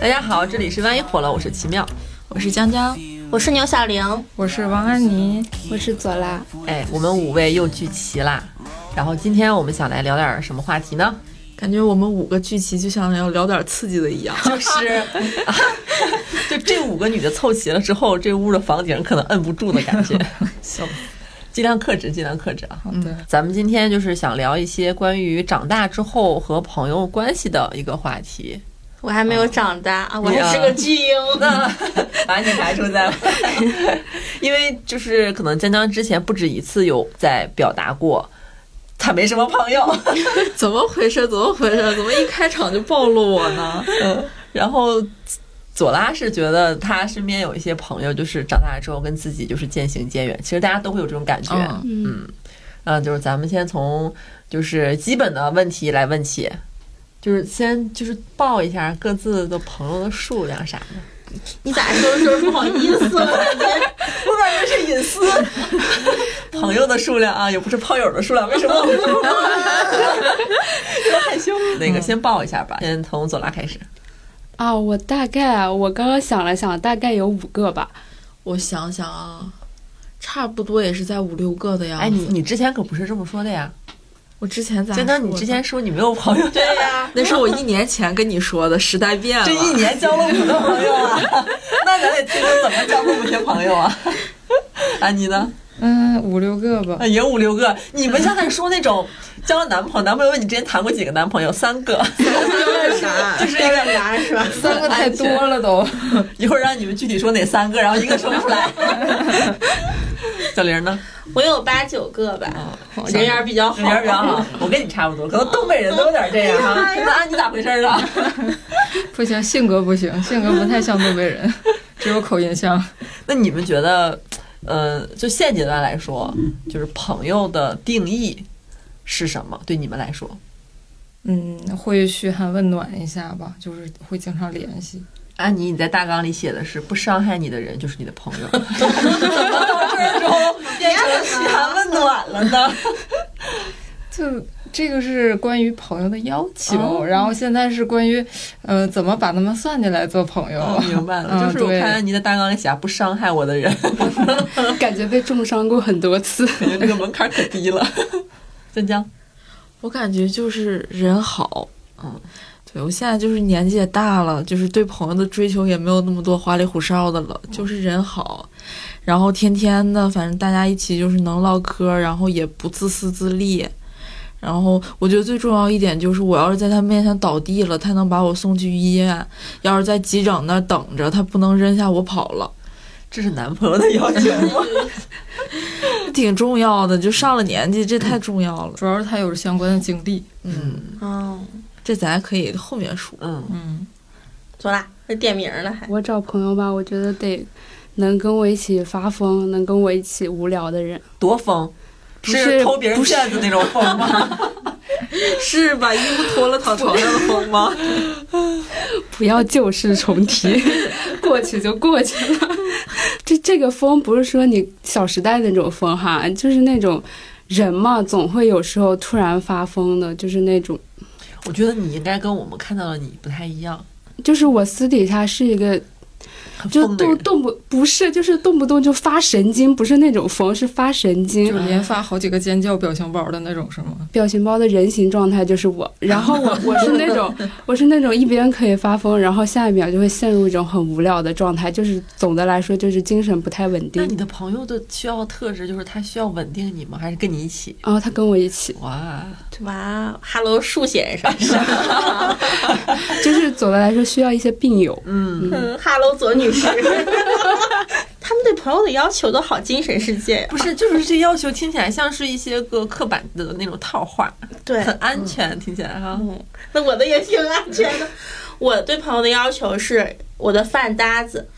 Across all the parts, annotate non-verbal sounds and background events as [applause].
大家好，这里是万一火了，我是奇妙，我是江江，我是牛小玲，我是王安妮，我是左拉。哎，我们五位又聚齐啦。然后今天我们想来聊点什么话题呢？感觉我们五个聚齐就像要聊点刺激的一样，就是，[laughs] 就这五个女的凑齐了之后，这屋的房顶可能摁不住的感觉。笑，尽量克制，尽量克制啊。好的，咱们今天就是想聊一些关于长大之后和朋友关系的一个话题。我还没有长大啊，我还是个巨婴呢，[laughs] 把你排除在外。[laughs] 因为就是可能江江之前不止一次有在表达过。他没什么朋友，[laughs] 怎么回事？怎么回事？怎么一开场就暴露我呢？嗯，然后左拉是觉得他身边有一些朋友，就是长大之后跟自己就是渐行渐远。其实大家都会有这种感觉。嗯嗯，就是咱们先从就是基本的问题来问起，就是先就是报一下各自的朋友的数量啥的。[laughs] 你咋说的时候不好意思了？[laughs] 我感觉是隐私。[laughs] 朋友的数量啊，也不是炮友的数量，为什么？有点害羞。那个先报一下吧，先从左拉开始。啊，我大概我刚刚想了想，大概有五个吧。我想想啊，差不多也是在五六个的样子。哎，你你之前可不是这么说的呀。我之前咋？真的，你之前说你没有朋友？[laughs] 对呀，[laughs] 那是我一年前跟你说的。时代变了，这一年交了五个朋友啊！[laughs] 那咱得听听怎么交这么些朋友啊？安妮呢？嗯，五六个吧。也五六个。你们刚才说那种 [laughs] 交了男朋友，男朋友问你之前谈过几个男朋友？三个。就是有点难，是吧？三个太多了都。一会儿让你们具体说哪三个，然后一个说不出来。[laughs] 小玲呢？我有八九个吧，人缘比较好，人缘比较好。我跟你差不多，可能东北人都有点这样哈。那你咋回事啊？[laughs] 不行，性格不行，性格不太像东北人，只有口音像。那你们觉得，呃，就现阶段来说，就是朋友的定义是什么？对你们来说，嗯，会嘘寒问暖一下吧，就是会经常联系。安妮，你在大纲里写的是不伤害你的人就是你的朋友 [laughs] [laughs] 怎么到这儿之后变成嘘寒问暖了呢？[laughs] 就这个是关于朋友的要求，然后现在是关于呃怎么把他们算进来做朋友。明白了，就是我看安妮的大纲里写不伤害我的人，[laughs] 感觉被重伤过很多次，感觉这个门槛可低了。[laughs] 曾江，我感觉就是人好，嗯。对，我现在就是年纪也大了，就是对朋友的追求也没有那么多花里胡哨的了，就是人好，然后天天的，反正大家一起就是能唠嗑，然后也不自私自利，然后我觉得最重要一点就是，我要是在他面前倒地了，他能把我送去医院；要是在急诊那等着，他不能扔下我跑了。这是男朋友的要求吗？[laughs] 挺重要的，就上了年纪，这太重要了。主要是他有相关的经历。嗯哦。这咱可以后面说。嗯嗯，走啦，还点名了还。我找朋友吧，我觉得得能跟我一起发疯，能跟我一起无聊的人。多疯？是偷别人卷子那种疯吗？[laughs] 是把衣服脱了躺床上的疯吗？[laughs] 不要旧事重提，过去就过去了。这这个疯不是说你《小时代》那种疯哈，就是那种人嘛，总会有时候突然发疯的，就是那种。我觉得你应该跟我们看到的你不太一样，就是我私底下是一个。就动动不不是，就是动不动就发神经，不是那种疯，是发神经，就连发好几个尖叫表情包的那种，是吗？表情包的人形状态就是我，然后我 [laughs] 我是那种，我是那种一边可以发疯，然后下一秒就会陷入一种很无聊的状态，就是总的来说就是精神不太稳定。那你的朋友的需要特质就是他需要稳定你吗？还是跟你一起？哦，他跟我一起。[laughs] 哇哇，Hello 树先生，[laughs] 就是总的来说需要一些病友。嗯，Hello 左女。[laughs] 他们对朋友的要求都好精神世界呀，不是？就是这要求听起来像是一些个刻板的那种套话，对，很安全，听起来哈。嗯，那我的也挺安全的。[laughs] 我对朋友的要求是我的饭搭子，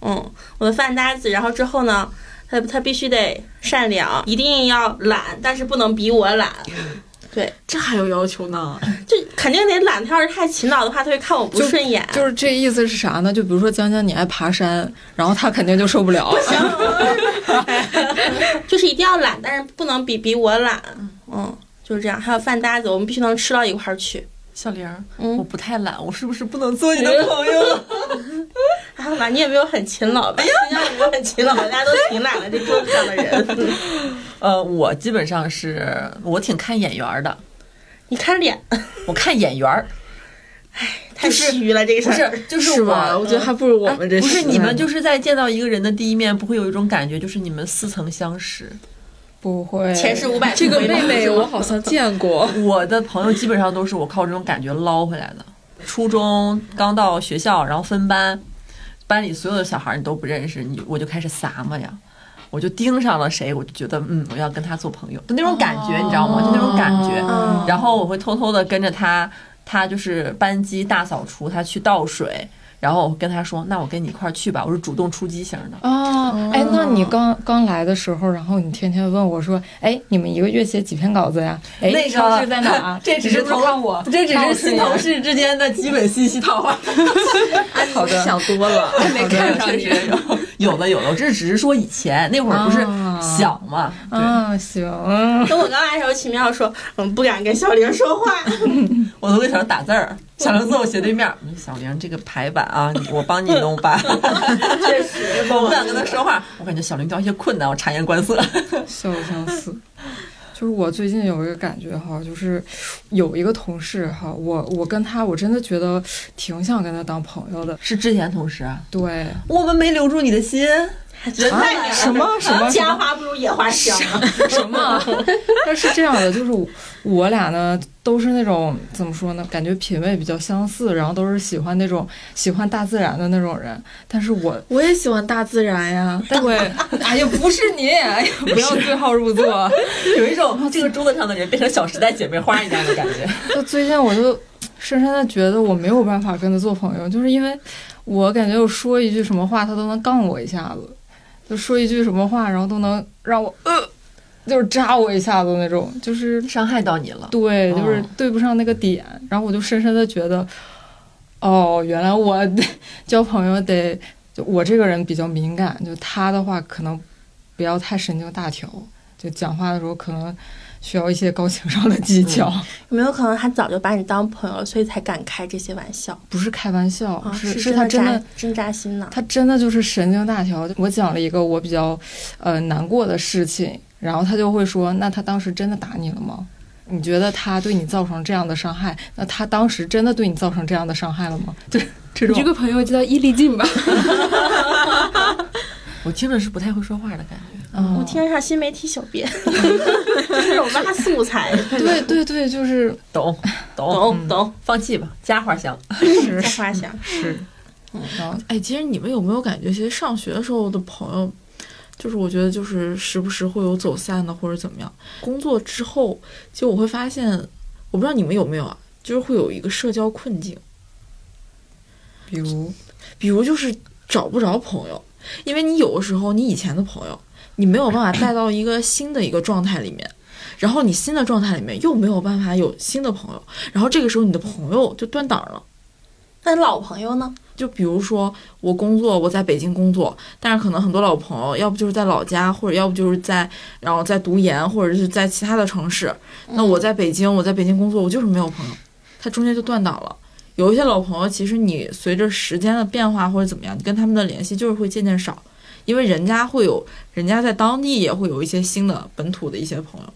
嗯，我的饭搭子。然后之后呢，他他必须得善良，一定要懒，但是不能比我懒。对，这还有要求呢？[laughs] 就肯定得懒。他要是太勤劳的话，他会看我不顺眼。就是这意思是啥呢？就比如说江江，你爱爬山，然后他肯定就受不了。不行，[laughs] 就是一定要懒，但是不能比比我懒。嗯，就是这样。还有饭搭子，我们必须能吃到一块儿去。小玲，嗯我不太懒，我是不是不能做你的朋友？还好吧，你也没有很勤劳吧？哎呀，你没有很勤劳，大家都挺懒的，这桌子上的人。呃，我基本上是我挺看眼缘儿的，你看脸，我看眼缘儿，太虚了，这个事不儿。是就是 [laughs] 我吧？我觉得还不如我们这哎不是你们就是在见到一个人的第一面，不会有一种感觉，就是你们似曾相识。不会前世五百这个回眸妹妹 [laughs] 我好像见过。[laughs] 我的朋友基本上都是我靠这种感觉捞回来的。初中刚到学校，然后分班，班里所有的小孩儿你都不认识，你我就开始撒嘛呀，我就盯上了谁，我就觉得嗯，我要跟他做朋友，就那种感觉，你知道吗？就那种感觉。嗯然后我会偷偷的跟着他，他就是班级大扫除，他去倒水，然后我跟他说，那我跟你一块儿去吧，我是主动出击型的。哦，哎，那你刚刚来的时候，然后你天天问我说，哎，你们一个月写几篇稿子呀？哎，那个超市在哪儿？[laughs] 这只是同我，这只是新同事之间的基本信息套话。[laughs] 好的，想多了，[laughs] 没看上你，有有的有的，我这只是说以前那会儿不是啊。小嘛，对，啊，行，嗯等我刚来的时候，奇妙说，嗯，不敢跟小玲说话。我都跟小玲打字儿，小玲坐我斜对面小玲这个排版啊，我帮你弄吧。[laughs] 确实，[laughs] 我不敢跟他说话，我感觉小林遇到一些困难，我察言观色。[laughs] 笑相似。就是我最近有一个感觉哈，就是有一个同事哈，我我跟他我真的觉得挺想跟他当朋友的。是之前同事啊，对，我们没留住你的心，[laughs] 人太凉了什么什么 [laughs] 家花不如野花香啊！什么？[laughs] 但是这样的，就是我我俩呢，都是那种怎么说呢？感觉品味比较相似，然后都是喜欢那种喜欢大自然的那种人。但是我我也喜欢大自然呀。但我，哎呀，不是你，哎呀，不要对号入座。有一种这个桌子上的人变成小时代姐妹花一样的感觉。就最近我就深深的觉得我没有办法跟他做朋友，就是因为我感觉我说一句什么话，他都能杠我一下子，就说一句什么话，然后都能让我呃，就是扎我一下子那种，就是伤害到你了，对，就是哦对不上那个点，然后我就深深的觉得，哦，原来我 [laughs] 交朋友得，就我这个人比较敏感，就他的话可能不要太神经大条，就讲话的时候可能需要一些高情商的技巧，有没有可能他早就把你当朋友了，所以才敢开这些玩笑不是开玩笑，啊？是是他真的。真扎心呢。他真的就是神经大条。我讲了一个我比较呃难过的事情，然后他就会说：“那他当时真的打你了吗？你觉得他对你造成这样的伤害？那他当时真的对你造成这样的伤害了吗？” [laughs] 对，这种你这个朋友就叫伊丽静吧？[laughs] [laughs] 我听着是不太会说话的感觉。嗯我听一下新媒体小编，这种挖素材，对对对，就是。懂懂，懂懂，放弃吧，家花香。是。加花香。是，然后哎，其实你们有没有感觉，其实上学的时候的朋友，就是我觉得就是时不时会有走散的或者怎么样。工作之后，其实我会发现，我不知道你们有没有啊，就是会有一个社交困境，比如？比如。就是找不着朋友，因为你有的时候你以前的朋友，你没有办法带到一个新的一个状态里面。然后你新的状态里面又没有办法有新的朋友，然后这个时候你的朋友就断档了。那老朋友呢？就比如说我工作，我在北京工作，但是可能很多老朋友，要不就是在老家，或者要不就是在，然后在读研，或者是在其他的城市。那我在北京，我在北京工作，我就是没有朋友，他中间就断档了。有一些老朋友，其实你随着时间的变化或者怎么样，你跟他们的联系就是会渐渐少，因为人家会有，人家在当地也会有一些新的本土的一些朋友，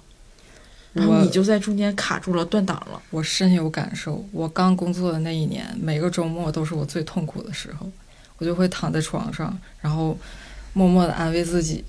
然后我你就在中间卡住了，断档了。我深有感受。我刚工作的那一年，每个周末都是我最痛苦的时候。我就会躺在床上，然后默默的安慰自己。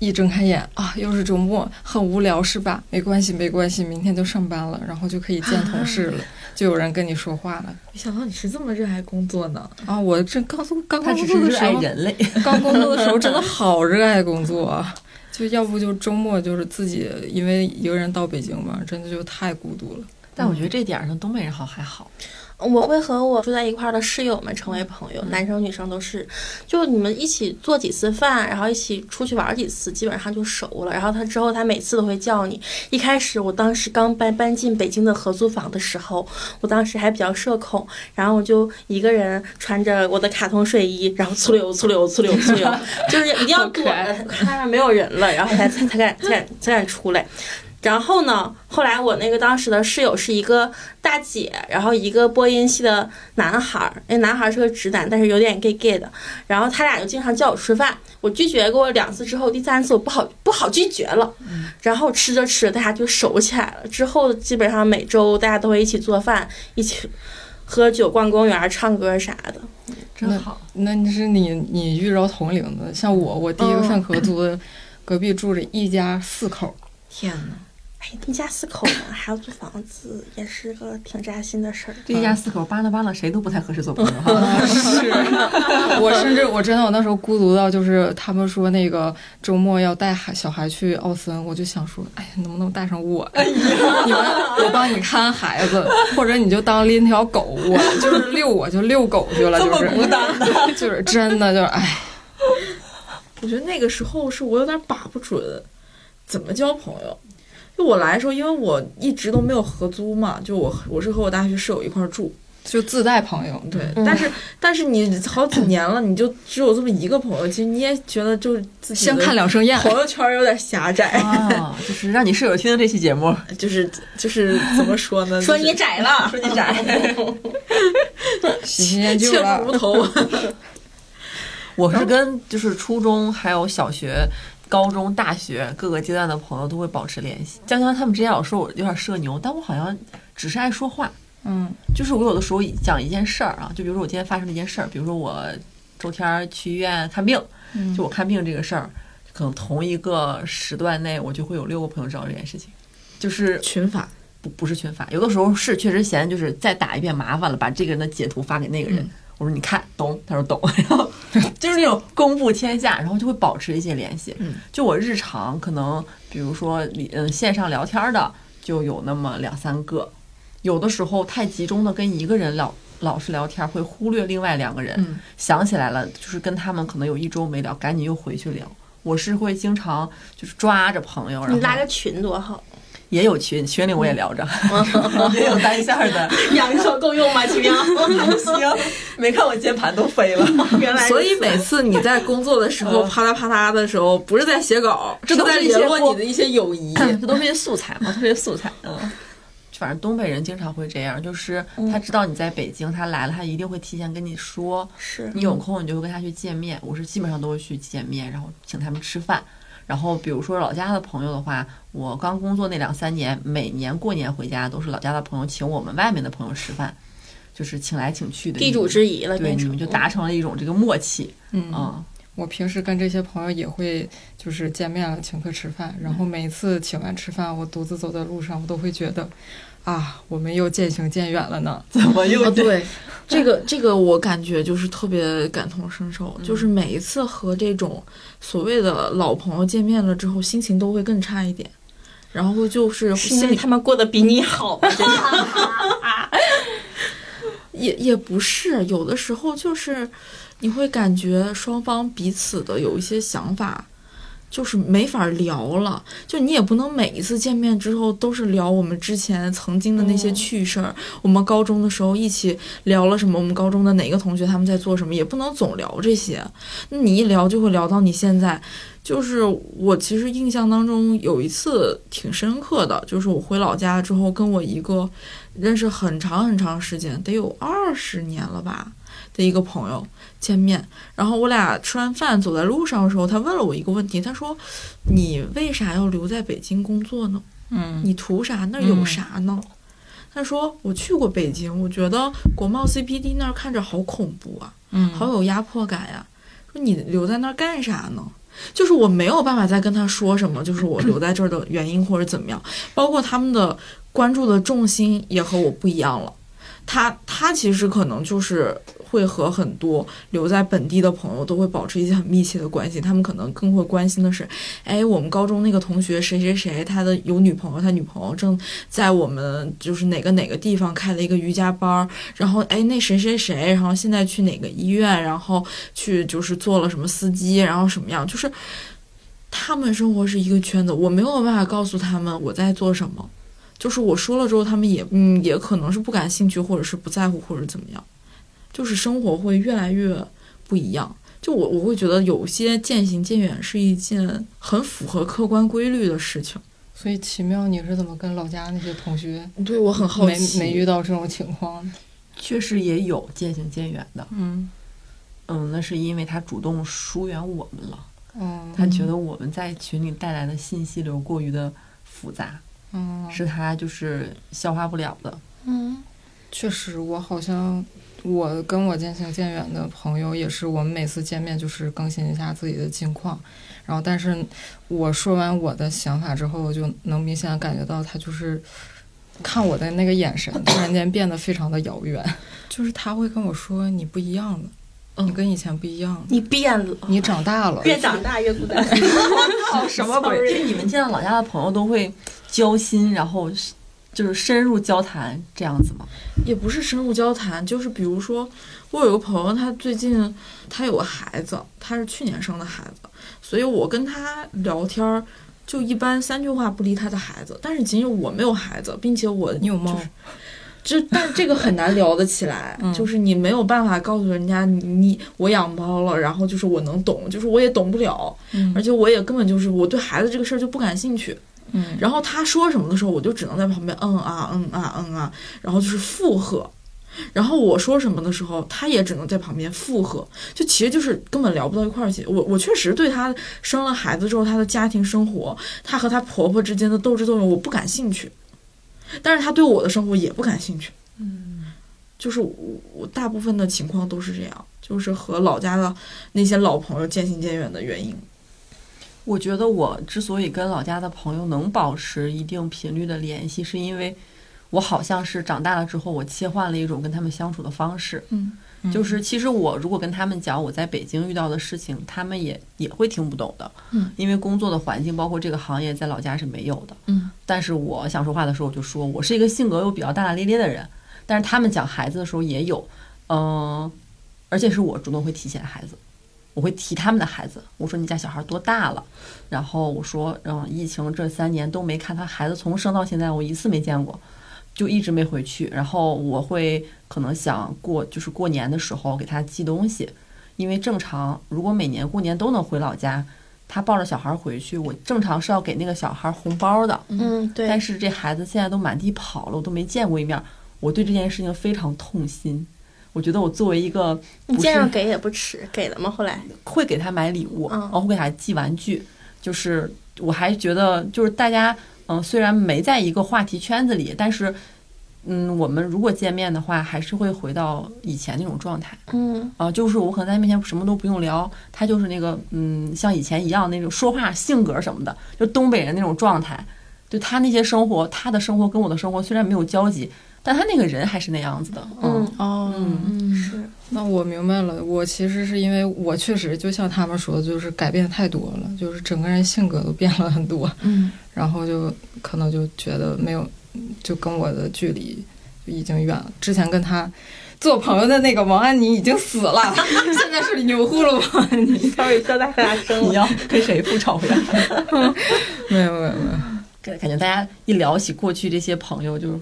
一睁开眼啊，又是周末，很无聊是吧？没关系，没关系，明天就上班了，然后就可以见同事了，就有人跟你说话了。没想到你是这么热爱工作呢。啊，我这刚工刚他工只是热作的时候，爱人类，刚工作的时候真的 [laughs] 好热爱工作啊，就要不就周末就是自己因为一个人到北京嘛，真的就太孤独了。但我觉得这点儿上东北人好还好。我会和我住在一块儿的室友们成为朋友，男生女生都是。就你们一起做几次饭，然后一起出去玩几次，基本上就熟了。然后他之后他每次都会叫你。一开始我当时刚搬搬进北京的合租房的时候，我当时还比较社恐，然后我就一个人穿着我的卡通睡衣，然后粗溜粗溜粗溜粗溜，[laughs] 就是一定要躲外面没有人了，然后才才才敢才敢才敢出来。然后呢，后来我那个当时的室友是一个大姐，然后一个播音系的男孩儿，那男孩儿是个直男，但是有点 gay gay 的。然后他俩就经常叫我吃饭，我拒绝过两次之后，第三次我不好不好拒绝了。然后吃着吃着，大家就熟起来了。之后基本上每周大家都会一起做饭，一起喝酒、逛公园、唱歌啥的。真好，那你是你你遇着同龄的，像我，我第一个上合租的，隔壁住着一家四口。天呐，哎，一家四口嘛，还要租房子，也是个挺扎心的事儿。这一家四口扒拉扒拉，谁都不太合适做朋友。[laughs] 是，我甚至我真的我那时候孤独到，就是他们说那个周末要带孩小孩去奥森，我就想说，哎呀，能不能带上我？你们我帮你看孩子，或者你就当拎条狗，我就是遛我就遛狗去了，就是孤单的，[laughs] 就是真的就是哎。我觉得那个时候是我有点把不准。怎么交朋友？就我来的时候，因为我一直都没有合租嘛，就我我是和我大学室友一块住，就自带朋友。对，但是但是你好几年了，你就只有这么一个朋友，其实你也觉得就是自己先看两生厌，朋友圈有点狭窄啊。就是让你室友听听这期节目，[laughs] 就是就是怎么说呢？说你窄了，说你窄，[laughs] 喜新厌旧了，切不头。[laughs] 我是跟就是初中还有小学。高中、大学各个阶段的朋友都会保持联系。江江他们之前老说我有点社牛，但我好像只是爱说话。嗯，就是我有的时候讲一件事儿啊，就比如说我今天发生了一件事儿，比如说我周天去医院看病，就我看病这个事儿，可能同一个时段内我就会有六个朋友知道这件事情，就是群发，不不是群发，有的时候是确实嫌就是再打一遍麻烦了，把这个人的截图发给那个人。我说你看懂，他说懂，然后 [laughs] 就是那种公布天下，然后就会保持一些联系。就我日常可能，比如说嗯线上聊天的就有那么两三个，有的时候太集中的跟一个人老老是聊天，会忽略另外两个人。想起来了，就是跟他们可能有一周没聊，赶紧又回去聊。我是会经常就是抓着朋友，然后拉个群多好。也有群，群里我也聊着，[laughs] 也有单线的，[laughs] 两手够用吗？奇妙，[laughs] 行，没看我键盘都飞了。原来，所以每次你在工作的时候啪嗒啪嗒的时候，不是在写稿，这都在联络你的一些友谊，这都是些素材嘛，特别素材。嗯，反正东北人经常会这样，就是他知道你在北京，他来了，他一定会提前跟你说，是你有空你就会跟他去见面。我是基本上都会去见面，然后请他们吃饭。然后，比如说老家的朋友的话，我刚工作那两三年，每年过年回家都是老家的朋友请我们外面的朋友吃饭，就是请来请去的地主之谊了。对，你们就达成了一种这个默契。嗯，我平时跟这些朋友也会就是见面了请客吃饭，然后每次请完吃饭，我独自走在路上，我都会觉得。啊，我们又渐行渐远了呢？怎么又？对，[laughs] 这个这个我感觉就是特别感同身受，就是每一次和这种所谓的老朋友见面了之后，心情都会更差一点，然后就是心里他们过得比你好，[laughs] [laughs] 也也不是，有的时候就是你会感觉双方彼此的有一些想法。就是没法聊了，就你也不能每一次见面之后都是聊我们之前曾经的那些趣事儿。我们高中的时候一起聊了什么？我们高中的哪个同学他们在做什么？也不能总聊这些。那你一聊就会聊到你现在。就是我其实印象当中有一次挺深刻的，就是我回老家之后跟我一个认识很长很长时间，得有二十年了吧的一个朋友。见面，然后我俩吃完饭走在路上的时候，他问了我一个问题，他说：“你为啥要留在北京工作呢？嗯，你图啥？那有啥呢？”他说：“我去过北京，我觉得国贸 CBD 那儿看着好恐怖啊，嗯，好有压迫感呀。说你留在那儿干啥呢？就是我没有办法再跟他说什么，就是我留在这儿的原因或者怎么样，包括他们的关注的重心也和我不一样了。他他其实可能就是。”会和很多留在本地的朋友都会保持一些很密切的关系，他们可能更会关心的是，哎，我们高中那个同学谁谁谁，他的有女朋友，他女朋友正在我们就是哪个哪个地方开了一个瑜伽班儿，然后哎，那谁谁谁，然后现在去哪个医院，然后去就是做了什么司机，然后什么样，就是他们生活是一个圈子，我没有办法告诉他们我在做什么，就是我说了之后，他们也嗯也可能是不感兴趣，或者是不在乎，或者怎么样。就是生活会越来越不一样，就我我会觉得有些渐行渐远是一件很符合客观规律的事情。所以奇妙，你是怎么跟老家那些同学对我很好没奇，没遇到这种情况？确实也有渐行渐远的，嗯嗯，那是因为他主动疏远我们了，嗯他觉得我们在群里带来的信息流过于的复杂，嗯，是他就是消化不了的。嗯。确实，我好像我跟我渐行渐远的朋友也是，我们每次见面就是更新一下自己的近况，然后但是我说完我的想法之后，我就能明显感觉到他就是看我的那个眼神突然间变得非常的遥远，就是他会跟我说你不一样了，嗯你跟以前不一样，你变了，你长大了，越长大越孤单。[laughs] 什么鬼？就是你们见到老家的朋友都会交心，然后就是深入交谈这样子吗？也不是深入交谈，就是比如说，我有个朋友，他最近他有个孩子，他是去年生的孩子，所以我跟他聊天儿就一般三句话不离他的孩子。但是仅有我没有孩子，并且我你有猫就是就但这个很难聊得起来，嗯就是你没有办法告诉人家你你我养猫了，然后就是我能懂，就是我也懂不了，嗯而且我也根本就是我对孩子这个事儿就不感兴趣。嗯然后他说什么的时候，我就只能在旁边嗯啊嗯啊嗯啊，然后就是附和。然后我说什么的时候，他也只能在旁边附和，就其实就是根本聊不到一块儿去。我我确实对他生了孩子之后，他的家庭生活，他和他婆婆之间的斗智斗勇，我不感兴趣。但是他对我的生活也不感兴趣。嗯，就是我我大部分的情况都是这样，就是和老家的那些老朋友渐行渐远的原因。我觉得我之所以跟老家的朋友能保持一定频率的联系，是因为我好像是长大了之后，我切换了一种跟他们相处的方式。嗯，就是其实我如果跟他们讲我在北京遇到的事情，他们也也会听不懂的。嗯，因为工作的环境包括这个行业在老家是没有的。嗯，但是我想说话的时候，我就说我是一个性格又比较大大咧咧的人，但是他们讲孩子的时候也有，嗯、而且是我主动会提起来孩子。我会提他们的孩子，我说你家小孩多大了？然后我说，嗯，疫情这三年都没看他孩子从生到现在，我一次没见过，就一直没回去。然后我会可能想过，就是过年的时候给他寄东西，因为正常如果每年过年都能回老家，他抱着小孩回去，我正常是要给那个小孩红包的。嗯，对。但是这孩子现在都满地跑了，我都没见过一面，我对这件事情非常痛心。我觉得我作为一个你见着给也不迟，给了吗？后来会给他买礼物，嗯然后会给他寄玩具。就是我还觉得，就是大家嗯，虽然没在一个话题圈子里，但是嗯，我们如果见面的话，还是会回到以前那种状态嗯啊、就是我可能在他面前什么都不用聊，他就是那个嗯，像以前一样那种说话性格什么的，就东北人那种状态。就他那些生活，他的生活跟我的生活虽然没有交集，但他那个人还是那样子的。嗯，哦，嗯是那我明白了，我其实是因为我确实就像他们说的，就是改变太多了，就是整个人性格都变了很多，嗯然后就可能就觉得没有，就跟我的距离就已经远了。之前跟他做朋友的那个王安妮已经死了，[laughs] 现在是牛呼噜王安妮。大大声了。你要跟谁复仇呀？没有没有没有，感感觉大家一聊起过去这些朋友，就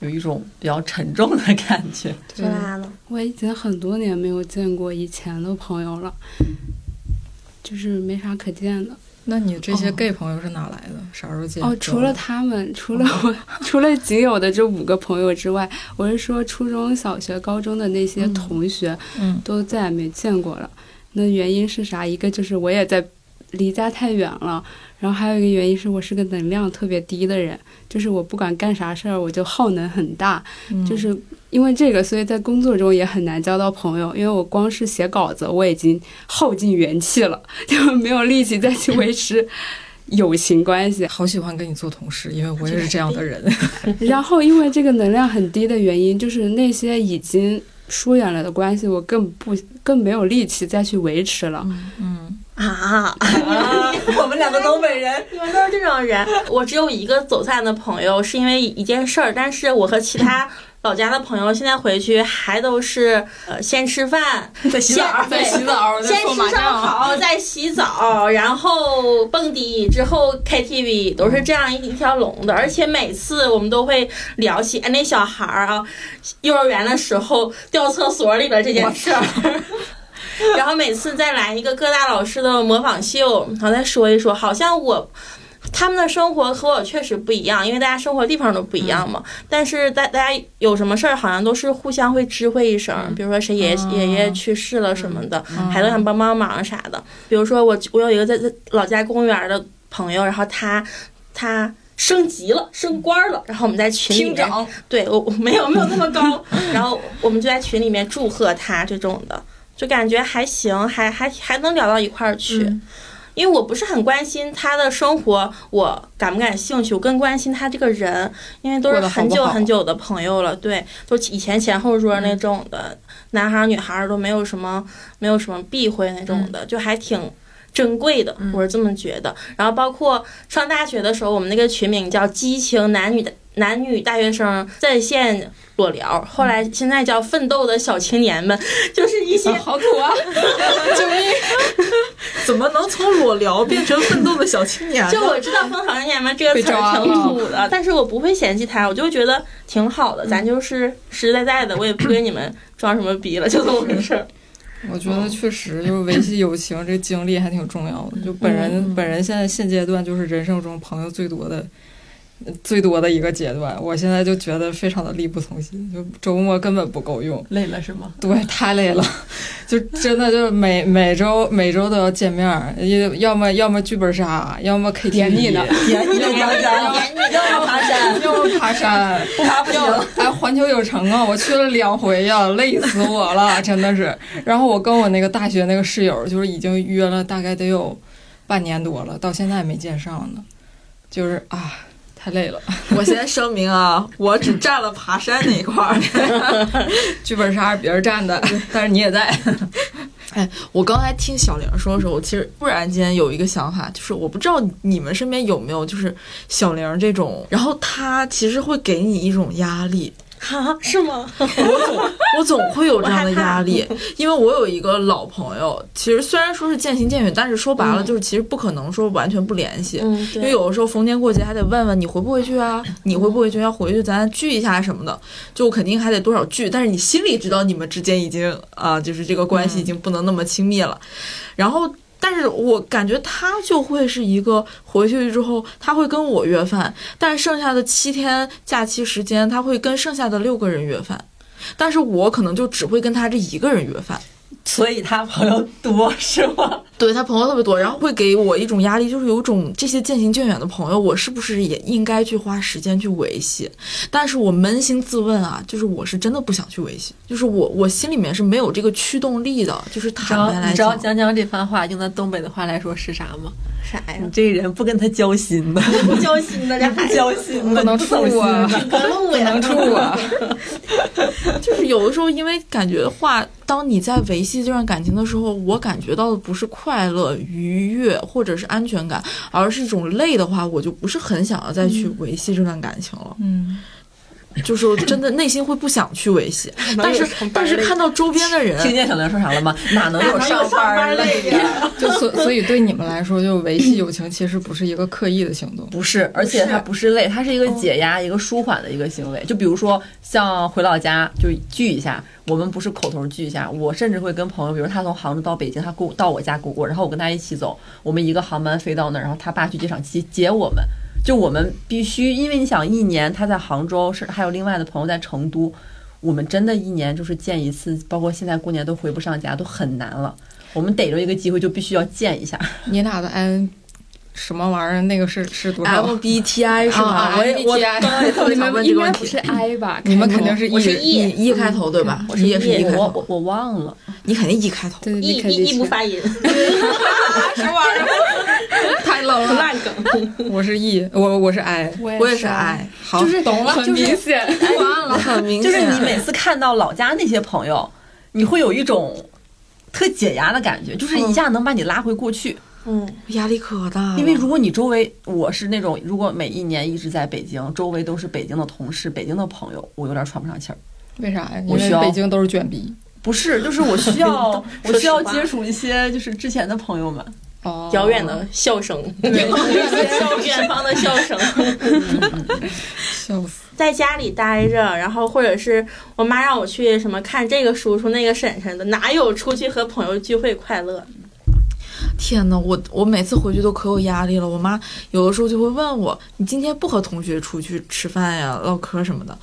有一种比较沉重的感觉。说啥呢？我已经很多年没有见过以前的朋友了，就是没啥可见的。那你这些哦 gay 朋友是哪来的？啥时候见？哦，除了他们，除了我，[laughs] 除了仅有的这五个朋友之外，我是说初中小学、高中的那些嗯同学，嗯都再也没见过了。那原因是啥？一个就是我也在离家太远了，然后还有一个原因是我是个能量特别低的人，就是我不管干啥事儿，我就耗能很大，嗯就是因为这个，所以在工作中也很难交到朋友，因为我光是写稿子，我已经耗尽元气了，就没有力气再去维持友情关系。好喜欢跟你做同事，因为我也是这样的人。[laughs] 然后因为这个能量很低的原因，就是那些已经疏远了的关系，我更不更没有力气再去维持了。嗯，啊，我们两个东北人，你们都是这种人。我只有一个走散的朋友，是因为一件事儿，但是我和其他老家的朋友现在回去还都是呃先吃饭，在洗澡先洗澡，先吃烧。烤，再洗澡，然后蹦迪，之后 KTV，都是这样一一条龙的。而且每次我们都会聊起，哎，那小孩儿啊，幼儿园的时候掉厕所里边这件事儿。[laughs] 然后每次再来一个各大老师的模仿秀，然后再说一说，好像我他们的生活和我确实不一样，因为大家生活地方都不一样嘛。但是大大家有什么事儿，好像都是互相会知会一声，比如说谁爷爷爷爷去世了什么的，还都想帮帮忙啥的。比如说我我有一个在在老家公园的朋友，然后他他升级了，升官了，然后我们在群里面，对我我没有没有那么高，[laughs] 然后我们就在群里面祝贺他这种的，就感觉还行，还还还能聊到一块儿去。嗯因为我不是很关心他的生活，我感不感兴趣，我更关心他这个人，因为都是很久很久的朋友了，对，都以前前后桌那种的，男孩儿女孩儿都没有什么没有什么避讳那种的，就还挺。珍贵的，我是这么觉得。然后包括上大学的时候，我们那个群名叫“激情男女的男女大学生在线裸聊”，后来现在叫“奋斗的小青年们”，[laughs] 就是一些好土啊！救命！怎么能从裸聊变成奋斗的小青年？就我知道“风小青年们”这个被词儿挺土的，但是我不会嫌弃他，我就觉得挺好的。咱就是实实在在的，我也不跟你们装什么逼了，就这么回事儿。我觉得确实就是维系友情这经历还挺重要的。就本人本人现在现阶段就是人生中朋友最多的。最多的一个阶段，我现在就觉得非常的力不从心，就周末根本不够用，累了是吗？对，太累了，就真的就是每每周每周都要见面儿，要要么要么剧本杀，要么 KTV，的要么爬山，要么爬山，不爬不行。哎，环球影城啊，我去了两回呀，累死我了，真的是。然后我跟我那个大学那个室友，就是已经约了大概得有半年多了，到现在没见上呢，就是啊，太累了。我先声明啊，[laughs] 我只占了爬山那一块儿。[laughs] 剧本杀是别人占的，但是你也在。[laughs] 哎，我刚才听小玲说的时候，我其实突然间有一个想法，就是我不知道你们身边有没有，就是小玲这种，然后她其实会给你一种压力。哈，是吗？我总我总会有这样的压力，因为我有一个老朋友，其实虽然说是渐行渐远，但是说白了就是其实不可能说完全不联系，嗯，因为，有的时候逢年过节还得问问你回不回去啊，你回不回去要回去咱聚一下什么的，就肯定还得多少聚，但是你心里知道你们之间已经啊、就是这个关系已经不能那么亲密了，然后。但是我感觉他就会是一个回去之后，他会跟我约饭，但剩下的七天假期时间，他会跟剩下的六个人约饭，但是我可能就只会跟他这一个人约饭。所以他朋友多是吗？[laughs] 对他朋友特别多，然后会给我一种压力，就是有种这些渐行渐远的朋友，我是不是也应该去花时间去维系？但是我扪心自问啊，就是我是真的不想去维系，就是我我心里面是没有这个驱动力的，就是坦道你知道江江这番话用在东北的话来说是啥吗？啥呀你？这人不跟他交心的，不交心的这孩不，交心的，不能处啊心的可路呀，能处啊！[laughs] 就是有的时候因为感觉话，当你在维系这段感情的时候，我感觉到的不是快乐、愉悦或者是安全感，而是一种累的话，我就不是很想要再去维系这段感情了。嗯，[laughs] 就是我真的内心会不想去维系，[laughs] 但是但是看到周边的人，听见小玲说啥了吗？[laughs] 哪能有上班累呀？就所所以对你们来说，就维系友情其实不是一个刻意的行动。不是，而且它不是累，它是一个解压、一个舒缓的一个行为。就比如说，像回老家就聚一下，我们不是口头聚一下，我甚至会跟朋友，比如他从杭州到北京，他过到我家过过，然后我跟他一起走，我们一个航班飞到那儿，然后他爸去机场接接我们。就我们必须，因为你想，一年他在杭州，是还有另外的朋友在成都，我们真的一年就是见一次，包括现在过年都回不上家，都很难了。我们逮着一个机会就必须要见一下。[laughs] 你俩的 N 什么玩意儿？那个是是多少？MBTI 是吧？啊我也我 MBTI 刚刚也特别想问这个问题应该不是。I 吧？你们肯定是我是 E，E 你 E 开头对吧？我是你也是 E E 开头，我我我忘了，你肯定 E 开头。E E 不发音。[laughs] 什么玩意儿，[laughs] 太冷了。烂梗。我是 E，我我是 I，我也是 I，好，就是懂了，就是明显。完了，[laughs] 很明显。就是你每次看到老家那些朋友，你会有一种特解压的感觉，就是一下能把你拉回过去。嗯，压力可大了，因为如果你周围，我是那种如果每一年一直在北京，周围都是北京的同事、北京的朋友，我有点喘不上气儿。为啥呀？因为我需要北京都是卷逼。不是，就是我需要，[laughs] 我需要接触一些就是之前的朋友们。哦，遥远的笑声，远方的笑，远方的笑声。笑死。在家里待着，然后或者是我妈让我去什么看这个叔叔那个婶婶的，哪有出去和朋友聚会快乐？天呐，我我每次回去都可有压力了。我妈有的时候就会问我：“你今天不和同学出去吃饭呀、唠嗑什么的？”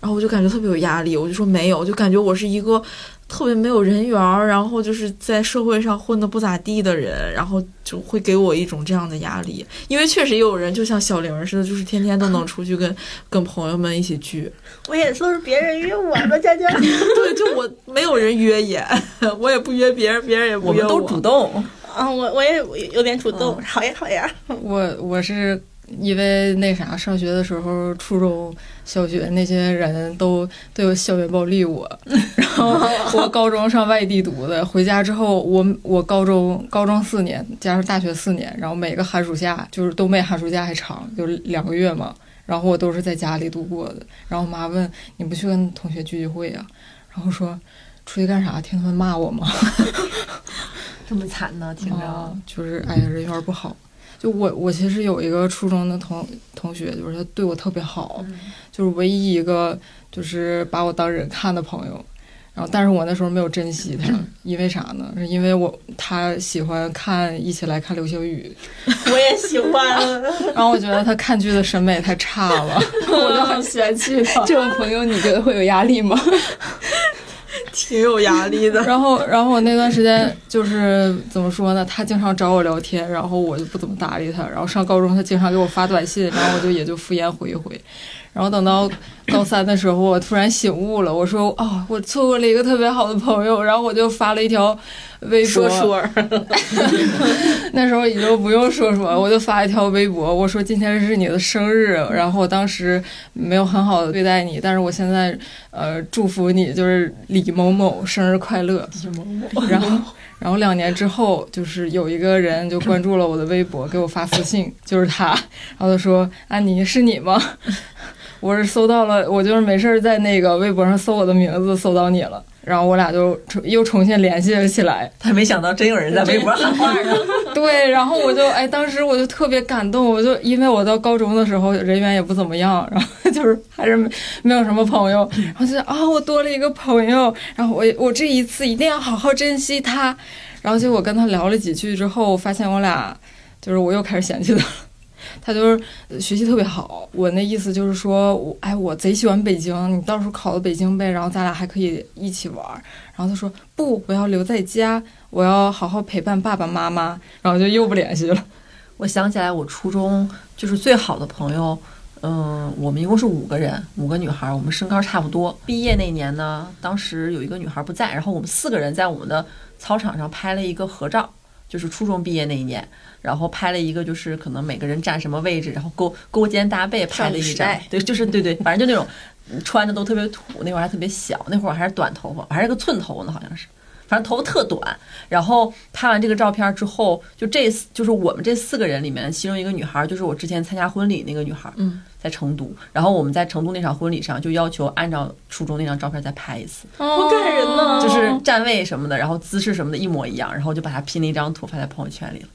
然后我就感觉特别有压力，我就说没有，就感觉我是一个特别没有人缘儿，然后就是在社会上混的不咋地的人，然后就会给我一种这样的压力。因为确实也有人就像小玲似的，就是天天都能出去跟跟朋友们一起聚。[laughs] 我也都是别人约我的，佳佳。对，就我没有人约也，[laughs] 我也不约别人，别人也不约我们都主动。嗯，我我也有点主动，好呀好呀。我我是因为那啥，上学的时候，初中小学那些人都都有校园暴力我，[laughs] 然后我高中上外地读的，回家之后我我高中高中四年加上大学四年，然后每个寒暑假就是东北寒暑假还长，就两个月嘛，然后我都是在家里度过的。然后我妈问你不去跟同学聚聚会啊？然后说出去干啥？听他们骂我吗？[laughs] 这么惨呢，听着、啊，就是哎呀，人缘不好。就我，我其实有一个初中的同同学，就是他对我特别好，就是唯一一个就是把我当人看的朋友。然后，但是我那时候没有珍惜他，因为啥呢？是因为我他喜欢看《一起来看流星雨我也喜欢。》，然后我觉得他看剧的审美太差了，[laughs] 我就很嫌弃他。这种朋友你觉得会有压力吗？[laughs] 挺有压力的。然后，然后我那段时间就是怎么说呢？他经常找我聊天，然后我就不怎么搭理他。然后上高中，他经常给我发短信，然后我就也就敷衍回一回。然后等到高三的时候，我突然醒悟了，我说：“哦，我错过了一个特别好的朋友。”然后我就发了一条微博，说说，[laughs] 那时候已经不用说说，我就发一条微博，我说今天是你的生日，然后我当时没有很好的对待你，但是我现在呃祝福你，就是李某某生日快乐。李某某然后，然后两年之后，就是有一个人就关注了我的微博，给我发私信，就是他，然后他说：“安妮是你吗？”我是搜到了，我就是没事儿在那个微博上搜我的名字，搜到你了，然后我俩就重又重新联系了起来。他没想到真有人在微博喊话呢。对，然后我就哎，当时我就特别感动，我就因为我到高中的时候人缘也不怎么样，然后就是还是没没有什么朋友，然后就啊，我多了一个朋友，然后我我这一次一定要好好珍惜他，然后结果跟他聊了几句之后，发现我俩就是我又开始嫌弃他了。他就是学习特别好，我那意思就是说，我哎，我贼喜欢北京，你到时候考到北京呗，然后咱俩还可以一起玩。然后他说不，我要留在家，我要好好陪伴爸爸妈妈，然后就又不联系了。我想起来，我初中就是最好的朋友，嗯，我们一共是五个人，五个女孩，我们身高差不多。毕业那年呢，当时有一个女孩不在，然后我们四个人在我们的操场上拍了一个合照，就是初中毕业那一年。然后拍了一个，就是可能每个人站什么位置，然后勾勾肩搭背拍了一张，对，就是对对，反正就那种穿的都特别土，那会儿还特别小，那会儿还是短头发，我还是个寸头呢，好像是，反正头发特短。然后拍完这个照片之后，就这就是我们这四个人里面，其中一个女孩就是我之前参加婚礼那个女孩，嗯，在成都。然后我们在成都那场婚礼上就要求按照初中那张照片再拍一次，好感人呢，就是站位什么的，然后姿势什么的一模一样，然后就把它拼了一张图发在朋友圈里了。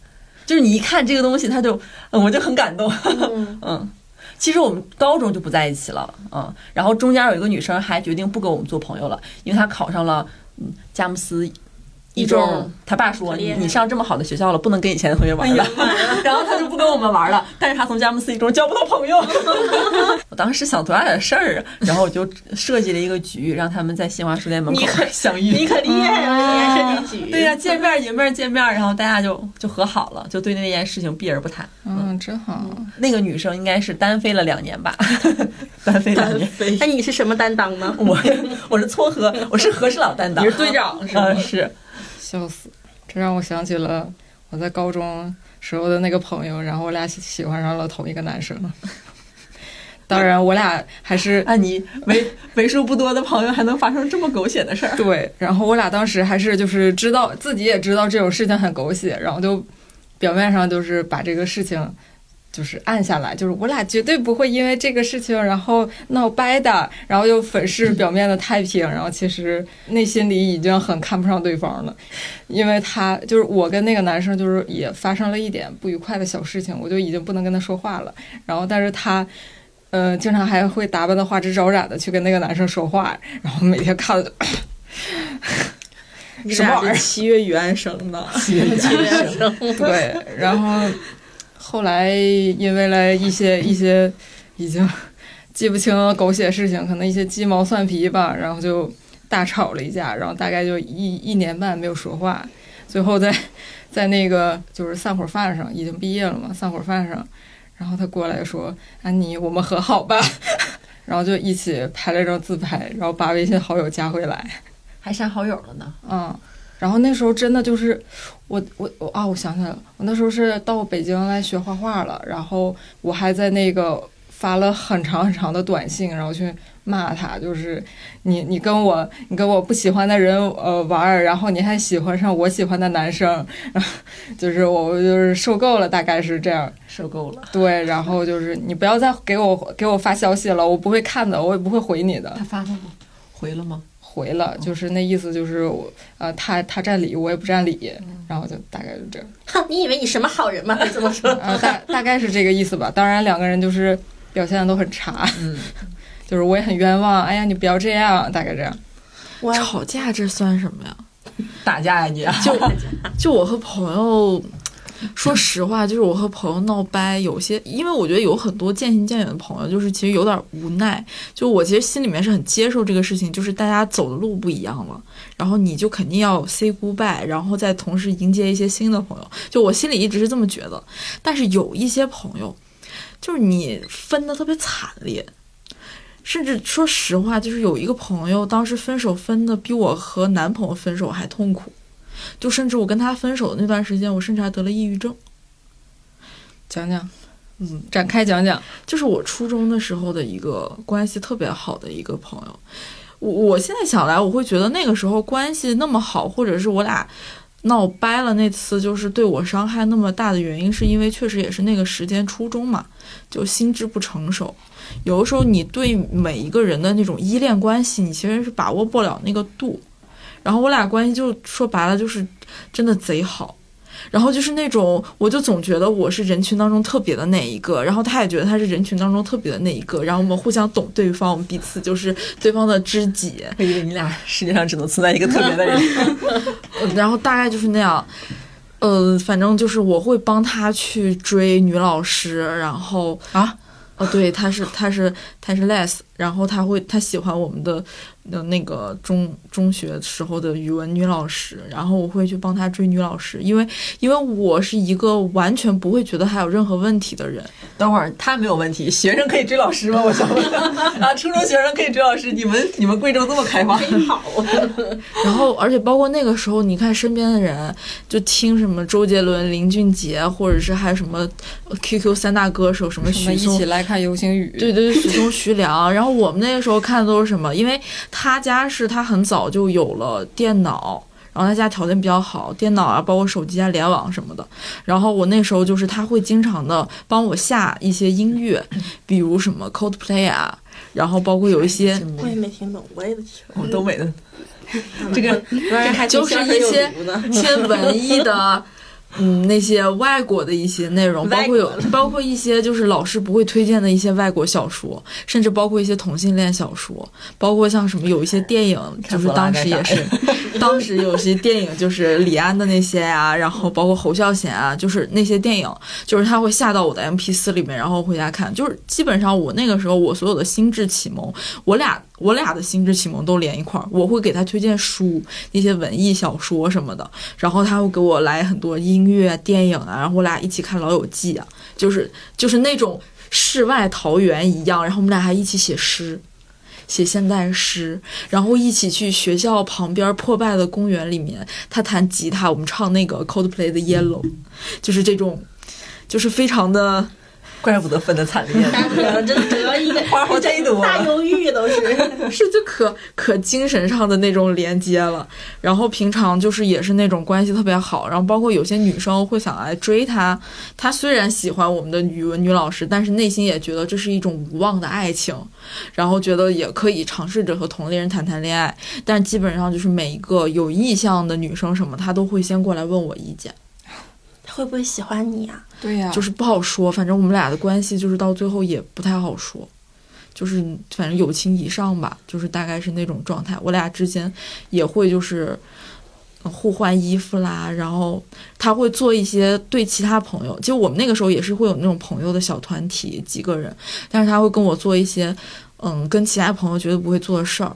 就是你一看这个东西，他就，嗯，我就很感动，[laughs] 嗯嗯。其实我们高中就不在一起了，嗯。然后中间有一个女生还决定不跟我们做朋友了，因为她考上了嗯佳木斯一中。他爸说你你上这么好的学校了，不能跟以前的同学玩了，[laughs] 然后他就不跟我们玩了。但是他从佳木斯一中交不到朋友。[laughs] [laughs] 我当时想多大点事儿啊，然后我就设计了一个局，让他们在新华书店门口相遇。你可厉害了，你设计局。对呀、见面迎面见面，然后大家就就和好了，就对那件事情避而不谈。嗯，真好。那个女生应该是单飞了两年吧，单飞两年。那你是什么担当呢？我我是撮合，我是和事佬担当。你是队长是吗？嗯，是。笑死，这让我想起了我在高中时候的那个朋友，然后我俩喜喜欢上了同一个男生。[laughs] 当然，我俩还是按你为为数不多的朋友，还能发生这么狗血的事儿。对，然后我俩当时还是就是知道自己也知道这种事情很狗血，然后就表面上就是把这个事情就是按下来，就是我俩绝对不会因为这个事情然后闹掰的，然后又粉饰表面的太平，然后其实内心里已经很看不上对方了，因为他就是我跟那个男生就是也发生了一点不愉快的小事情，我就已经不能跟他说话了，然后但是他。呃，经常还会打扮的花枝招展的去跟那个男生说话，然后每天看什么玩意儿？七月与安生的，七月与安生。对，然后后来因为了一些 [laughs] 一些已经记不清狗血事情，可能一些鸡毛蒜皮吧，然后就大吵了一架，然后大概就一一年半没有说话，最后在 [laughs] 在那个就是散伙饭上，已经毕业了嘛，散伙饭上，然后他过来说：“安妮，我们和好吧。[laughs] ”然后就一起拍了张自拍，然后把微信好友加回来，还删好友了呢。嗯，然后那时候真的就是我我我啊，我想起来了，我那时候是到北京来学画画了，然后我还在那个发了很长很长的短信，然后去骂他，就是你你跟我你跟我不喜欢的人呃玩儿，然后你还喜欢上我喜欢的男生，然 [laughs] 后就是我就是受够了，大概是这样。受够了。对，然后就是你不要再给我给我发消息了，我不会看的，我也不会回你的。他发了吗？回了吗？回了，就是那意思，就是我呃，他他占理，我也不占理，然后就大概就这样。哼，你以为你什么好人吗？[laughs] 会这么说？呃，大大概是这个意思吧。当然，两个人就是表现的都很差，嗯，[laughs] 就是我也很冤枉。哎呀，你不要这样，大概这样。我吵架这算什么呀？[laughs] 打架呀你！就就我和朋友，说实话，就是我和朋友闹掰，有些因为我觉得有很多渐行渐远的朋友，就是其实有点无奈。就我其实心里面是很接受这个事情，就是大家走的路不一样了，然后你就肯定要 say goodbye，然后再同时迎接一些新的朋友。就我心里一直是这么觉得，但是有一些朋友，就是你分的特别惨烈。甚至说实话，就是有一个朋友，当时分手分的比我和男朋友分手还痛苦。就甚至我跟他分手的那段时间，我甚至还得了抑郁症。讲讲，嗯，展开讲讲。就是我初中的时候的一个关系特别好的一个朋友。我我现在想来，我会觉得那个时候关系那么好，或者是我俩闹掰了那次，就是对我伤害那么大的原因，是因为确实也是那个时间初中嘛，就心智不成熟。有的时候你对每一个人的那种依恋关系，你其实是把握不了那个度。然后我俩关系就说白了就是真的贼好，然后就是那种我就总觉得我是人群当中特别的那一个，然后他也觉得他是人群当中特别的那一个，然后我们互相懂对方，我们彼此就是对方的知己。我以为你俩世界上只能存在一个特别的人，[laughs] 然后大概就是那样。呃，反正就是我会帮他去追女老师，然后啊，哦，对，他是他是他是 less，然后他会他喜欢我们的的那个中中学时候的语文女老师，然后我会去帮他追女老师，因为因为我是一个完全不会觉得他有任何问题的人。等会儿他没有问题，学生可以追老师吗？我想问啊，初中学生可以追老师，你们你们贵州这么开放？[laughs] 好，然后，而且包括那个时候，你看身边的人就听什么周杰伦、林俊杰，或者是还有什么 QQ 三大歌手，什么许嵩一起，来看流星雨。对对对，许嵩、徐良。然 [laughs] 后我们那个时候看的都是什么？因为他家是他很早就有了电脑。然后他家条件比较好，电脑啊，包括手机啊、联网什么的。然后我那时候就是他会经常的帮我下一些音乐，比如什么 Coldplay 啊，然后包括有一些我也没听懂，我也得听。哦，东北的这个就是一些 [laughs] 一些 [laughs] 文艺的，嗯，那些外国的一些内容，包括有包括一些就是老师不会推荐的一些外国小说，甚至包括一些同性恋小说，包括像什么有一些电影，[laughs] 就是当时也是，当时有些电影就是李安的那些呀、然后包括侯孝贤啊，就是那些电影，就是他会下到我的 M P 四里面，然后回家看，就是基本上我那个时候我所有的心智启蒙，我俩我俩的心智启蒙都连一块儿，我会给他推荐书，那些文艺小说什么的，然后他会给我来很多音乐、电影啊，然后我俩一起看《老友记》啊，就是就是那种世外桃源一样，然后我们俩还一起写诗。写现代诗，然后一起去学校旁边破败的公园里面，他弹吉他，我们唱那个 Coldplay 的 Yellow，就是这种，就是非常的怪不得分的惨烈。大哥，真得一个花花这多大忧郁都是。[laughs] [laughs] 是就可可精神上的那种连接了。然后平常就是也是那种关系特别好，然后包括有些女生会想来追他，他虽然喜欢我们的语文女老师，但是内心也觉得这是一种无望的爱情，然后觉得也可以尝试着和同龄人谈谈恋爱，但基本上就是每一个有意向的女生什么，他都会先过来问我意见。他会不会喜欢你啊？对呀、就是不好说，反正我们俩的关系就是到最后也不太好说，就是反正友情以上吧，就是大概是那种状态。我俩之间也会就是互换衣服啦，然后他会做一些对其他朋友，就我们那个时候也是会有那种朋友的小团体，几个人，但是他会跟我做一些，嗯，跟其他朋友绝对不会做的事儿，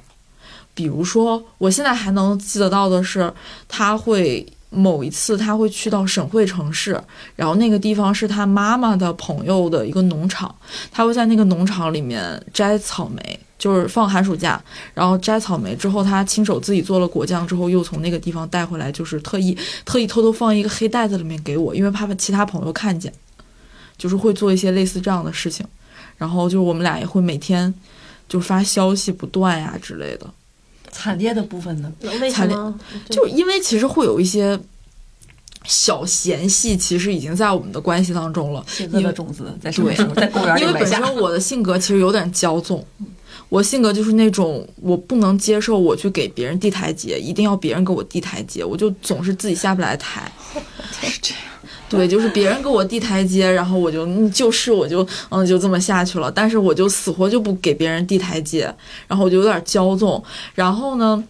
比如说，我现在还能记得到的是，他会某一次他会去到省会城市，然后那个地方是他妈妈的朋友的一个农场，他会在那个农场里面摘草莓。就是放寒暑假，然后摘草莓之后，他亲手自己做了果酱，之后又从那个地方带回来，就是特意特意偷偷放一个黑袋子里面给我，因为怕其他朋友看见，就是会做一些类似这样的事情。然后就是我们俩也会每天就发消息不断呀之类的。惨烈的部分呢？惨烈，就因为其实会有一些小嫌隙，其实已经在我们的关系当中了。邪恶的种子在什么时候在公园里因为本身我的性格其实有点骄纵。我性格就是那种，我不能接受我去给别人递台阶，一定要别人给我递台阶，我就总是自己下不来台。[laughs] 是这样，对，就是别人给我递台阶，然后我就就是我就嗯就这么下去了，但是我就死活就不给别人递台阶，然后我就有点骄纵。然后呢，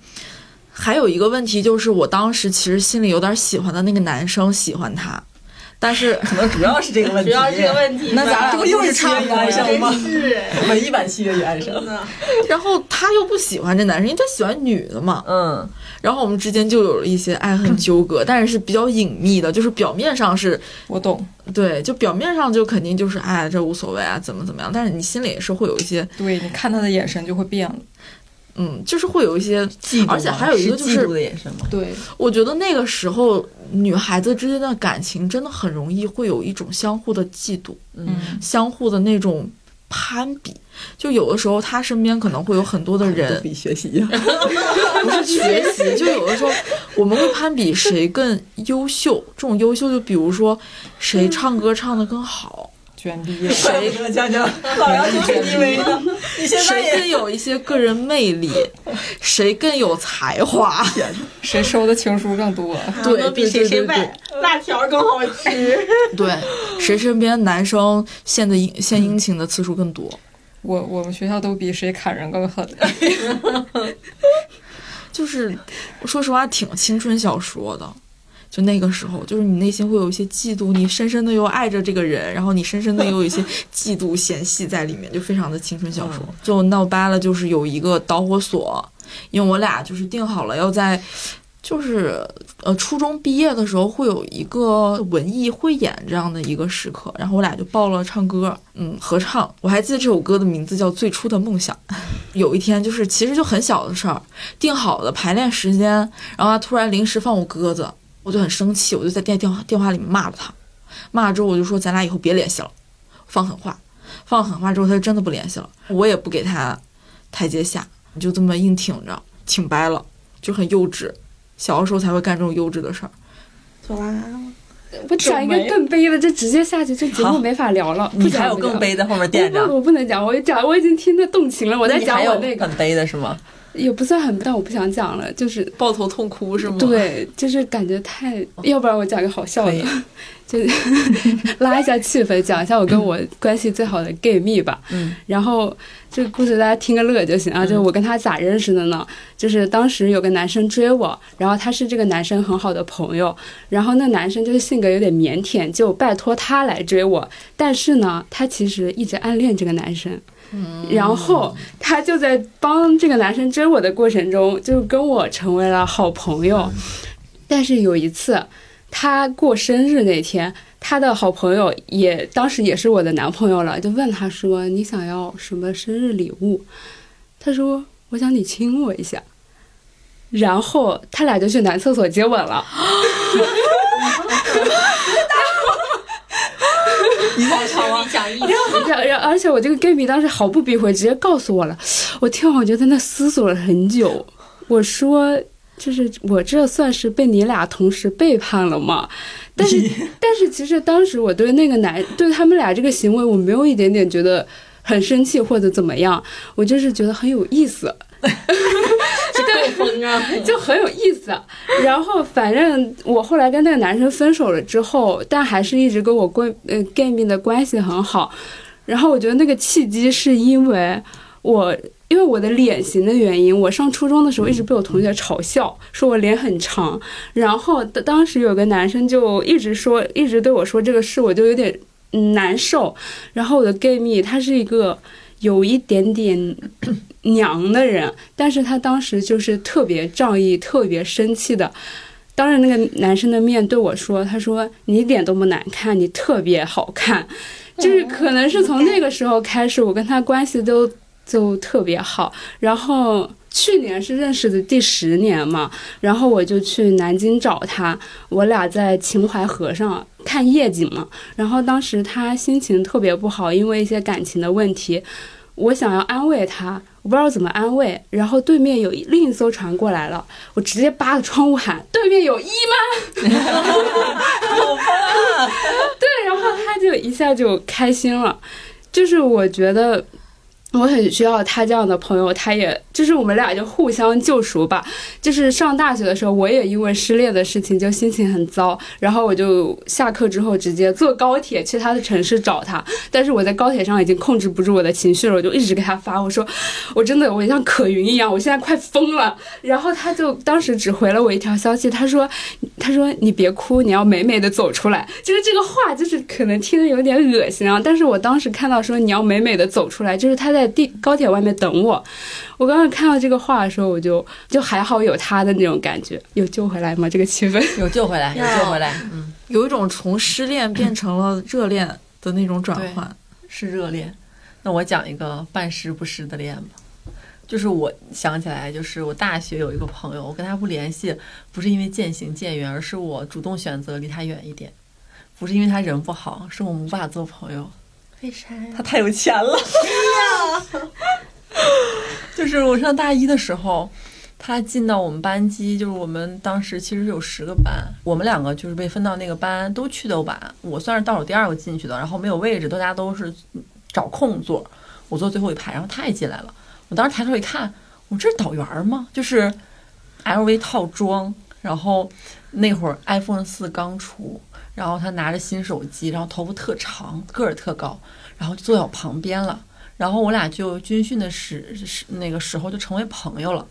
还有一个问题就是，我当时其实心里有点喜欢的那个男生喜欢他。但是可能主要是这个问题，主要是这个问题。那咱俩不又是契约与安生吗？是文艺版契约与安生。然后他又不喜欢这男生，因为他喜欢女的嘛。嗯。然后我们之间就有了一些爱恨纠葛，[clears throat] 但是是比较隐秘的，就是表面上是我懂，对，就表面上就肯定就是哎，这无所谓啊，怎么怎么样。但是你心里也是会有一些，对，你看他的眼神就会变了。嗯，就是会有一些嫉妒，而且还有一个就是嫉妒的眼神吗？对，我觉得那个时候女孩子之间的感情真的很容易会有一种相互的嫉妒，嗯，相互的那种攀比。就有的时候他身边可能会有很多的人比学习，[laughs] 不是学习，就有的时候我们会攀比谁更优秀。这种优秀，就比如说谁唱歌唱得更好。卷逼，[laughs] 谁讲讲 [laughs] 老要去 KTV 的？你现在谁更有一些个人魅力？谁更有才华？[laughs] 谁收的情书更多？对，比谁谁卖辣条更好吃？对，谁身边男生献的殷献殷勤的次数更多？我我们学校都比谁砍人更狠。就是说实话，挺青春小说的。就那个时候，就是你内心会有一些嫉妒，你深深的又爱着这个人，然后你深深的又有一些嫉妒嫌隙在里面，就非常的青春小说。就闹掰了，就是有一个导火索，因为我俩就是定好了要在，就是呃初中毕业的时候会有一个文艺汇演这样的一个时刻，然后我俩就报了唱歌，嗯，合唱。我还记得这首歌的名字叫《最初的梦想》。有一天就是其实就很小的事儿，定好的排练时间，然后他突然临时放我鸽子。我就很生气，我就在电电话电话里面骂了他，骂了之后我就说咱俩以后别联系了，放狠话，放狠话之后他就真的不联系了，我也不给他台阶下，就这么硬挺着，挺掰了，就很幼稚，小的时候才会干这种幼稚的事儿。走啦，我讲一个更悲的，这直接下去，这节目没法聊了。你还有更悲的后面垫着？我不能讲，我讲我已经听得动情了，我在讲我那个很悲的是吗？也不算很，但我不想讲了，就是抱头痛哭是吗？对，就是感觉太，要不然我讲个好笑的，[laughs] 就 [laughs] 拉一下气氛，讲一下我跟我关系最好的 gay 蜜吧。嗯，然后这个故事大家听个乐就行啊。就是我跟他咋认识的呢？就是当时有个男生追我，然后他是这个男生很好的朋友，然后那男生就是性格有点腼腆，就拜托他来追我。但是呢，他其实一直暗恋这个男生。然后他就在帮这个男生追我的过程中，就跟我成为了好朋友。但是有一次，他过生日那天，他的好朋友也当时也是我的男朋友了，就问他说：“你想要什么生日礼物？”他说：“我想你亲我一下。”然后他俩就去男厕所接吻了。[laughs] 你在场吗？然后，然 [laughs] 后，而且我这个 gay 蜜当时毫不避讳，直接告诉我了。我听完，我就在那思索了很久。我说，就是我这算是被你俩同时背叛了吗？但是，但是，其实当时我对那个男，对他们俩这个行为，我没有一点点觉得很生气或者怎么样，我就是觉得很有意思。[laughs] 对，疯啊，[laughs] 就很有意思。然后，反正我后来跟那个男生分手了之后，但还是一直跟我闺呃 gay 蜜的关系很好。然后，我觉得那个契机是因为我因为我的脸型的原因，我上初中的时候一直被我同学嘲笑，说我脸很长。然后当时有个男生就一直说，[laughs] 一直对我说这个事，我就有点难受。然后我的 gay 蜜他是一个有一点点娘的人，但是他当时就是特别仗义、特别生气的。当着那个男生的面对我说：“他说你一点都不难看，你特别好看。” [laughs] 就是可能是从那个时候开始，我跟他关系都就特别好。然后去年是认识的第十年嘛，然后我就去南京找他，我俩在秦淮河上看夜景嘛。然后当时他心情特别不好，因为一些感情的问题，我想要安慰他。我不知道怎么安慰，然后对面有另一艘船过来了，我直接扒着窗户喊：“对面有一吗？”！[laughs] 对，然后他就一下就开心了，就是我觉得。我很需要他这样的朋友，他也就是我们俩就互相救赎吧。就是上大学的时候，我也因为失恋的事情就心情很糟，然后我就下课之后直接坐高铁去他的城市找他。但是我在高铁上已经控制不住我的情绪了，我就一直给他发，我说我真的我像可云一样，我现在快疯了。然后他就当时只回了我一条消息，他说他说你别哭，你要美美的走出来。就是这个话就是可能听着有点恶心啊，但是我当时看到说你要美美的走出来，就是他在。在地高铁外面等我，我刚刚看到这个话的时候，我就就还好有他的那种感觉，有救回来吗？这个气氛 [laughs] 有救回来，有救回来，嗯，有一种从失恋变成了热恋的那种转换，是热恋。那我讲一个半湿不湿的恋吧，就是我想起来，就是我大学有一个朋友，我跟他不联系，不是因为渐行渐远，而是我主动选择离他远一点，不是因为他人不好，是我们无法做朋友。为啥呀？他太有钱了。[laughs] 就是我上大一的时候，他进到我们班级，就是我们当时其实有十个班，我们两个就是被分到那个班，都去的晚。我算是倒数第二个进去的，然后没有位置，大家都是找空座，我坐最后一排。然后他也进来了，我当时抬头一看，我这是导员吗？就是 LV 套装，然后那会儿 iPhone 四刚出。然后他拿着新手机，然后头发特长，个儿特高，然后就坐在我旁边了。然后我俩就军训的时时那个时候就成为朋友了。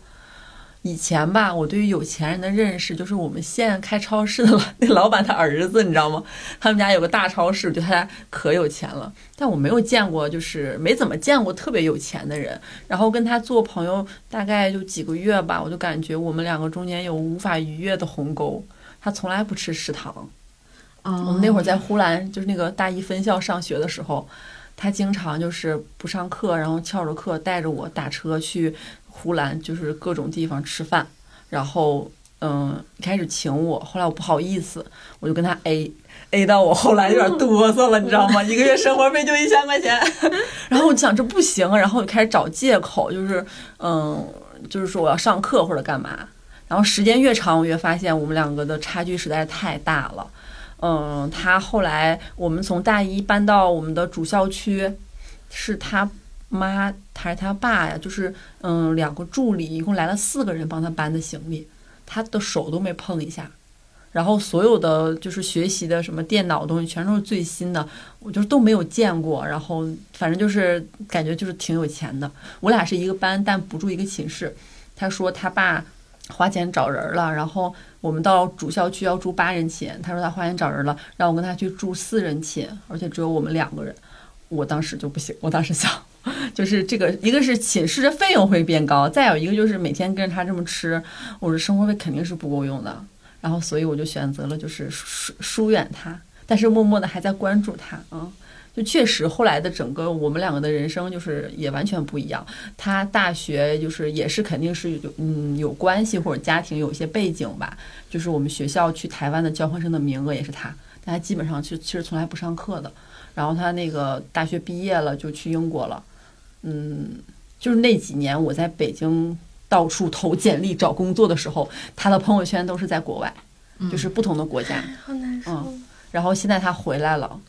以前吧，我对于有钱人的认识就是我们县开超市的 [laughs] 那老板他儿子，你知道吗？他们家有个大超市，觉得他家可有钱了。但我没有见过，就是没怎么见过特别有钱的人。然后跟他做朋友大概就几个月吧，我就感觉我们两个中间有无法逾越的鸿沟。他从来不吃食堂。我们那会儿在呼兰，就是那个大一分校上学的时候，他经常就是不上课，然后翘着课带着我打车去呼兰，就是各种地方吃饭。然后，嗯，开始请我，后来我不好意思，我就跟他 A，A 到我后来有点 [laughs] 哆嗦了，你知道吗？一个月生活费就一千块钱，[laughs] 然后我想这不行，然后就开始找借口，就是，嗯，就是说我要上课或者干嘛。然后时间越长，我越发现我们两个的差距实在是太大了。嗯，他后来我们从大一搬到我们的主校区，是他妈还是他爸呀？就是嗯，两个助理，一共来了四个人帮他搬的行李，他的手都没碰一下。然后所有的就是学习的什么电脑东西，全都是最新的，我就都没有见过。然后反正就是感觉就是挺有钱的。我俩是一个班，但不住一个寝室。他说他爸。花钱找人了，然后我们到主校区要住八人寝，他说他花钱找人了，让我跟他去住四人寝，而且只有我们两个人。我当时就不行，我当时想，[laughs] 就是这个一个是寝室的费用会变高，再有一个就是每天跟着他这么吃，我的生活费肯定是不够用的。然后所以我就选择了就是疏疏远他，但是默默的还在关注他啊。就确实，后来的整个我们两个的人生就是也完全不一样。他大学就是也是肯定是有嗯有关系或者家庭有一些背景吧。就是我们学校去台湾的交换生的名额也是他，但他基本上其实其实从来不上课的。然后他那个大学毕业了就去英国了。嗯，就是那几年我在北京到处投简历找工作的时候，他的朋友圈都是在国外，就是不同的国家。好难受。嗯，然后现在他回来了。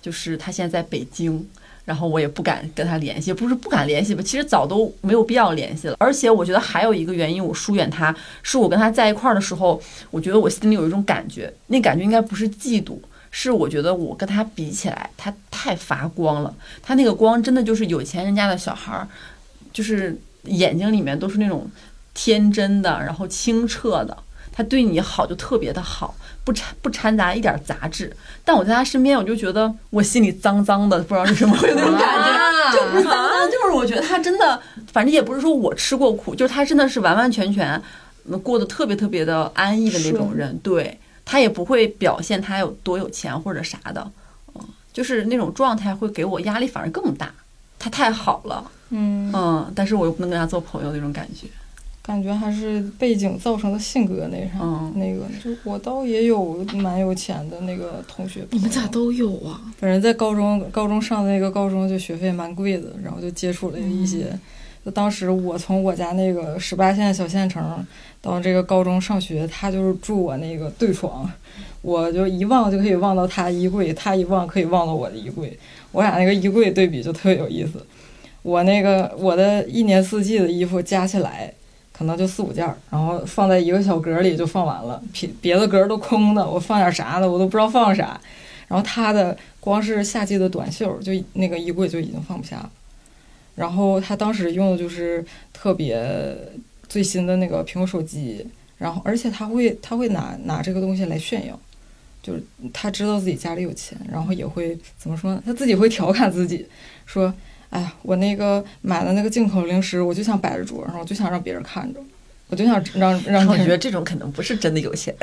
就是他现在在北京，然后我也不敢跟他联系，不是不敢联系吧？其实早都没有必要联系了。而且我觉得还有一个原因，我疏远他，是我跟他在一块儿的时候，我觉得我心里有一种感觉，那感觉应该不是嫉妒，是我觉得我跟他比起来，他太发光了。他那个光真的就是有钱人家的小孩儿就是眼睛里面都是那种天真的，然后清澈的。他对你好就特别的好，不掺不掺杂一点杂质。但我在他身边，我就觉得我心里脏脏的，不知道是什么 [laughs] 会那种感觉，就不是脏脏，就是我觉得他真的，反正也不是说我吃过苦，就是他真的是完完全全过得特别特别的安逸的那种人。对他也不会表现他有多有钱或者啥的，嗯，就是那种状态会给我压力反而更大。他太好了，嗯嗯，但是我又不能跟他做朋友那种感觉。感觉还是背景造成的性格那啥，那个就我倒也有蛮有钱的那个同学，你们咋都有啊？反正在高中高中上的那个高中就学费蛮贵的，然后就接触了一些。就当时我从我家那个十八线小县城到这个高中上学，他就是住我那个对床，我就一望就可以望到他衣柜，他一望可以望到我的衣柜，我俩那个衣柜对比就特别有意思。我那个我的一年四季的衣服加起来。可能就四五件儿，然后放在一个小格里就放完了，别别的格都空的，我放点啥呢？我都不知道放啥。然后他的光是夏季的短袖，就那个衣柜就已经放不下了。然后他当时用的就是特别最新的那个苹果手机，然后而且他会他会拿拿这个东西来炫耀，就是他知道自己家里有钱，然后也会怎么说呢？他自己会调侃自己说。哎呀，我那个买的那个进口零食，我就想摆着桌上，我就想让别人看着，我就想让 [laughs] 让。我觉得这种可能不是真的有钱，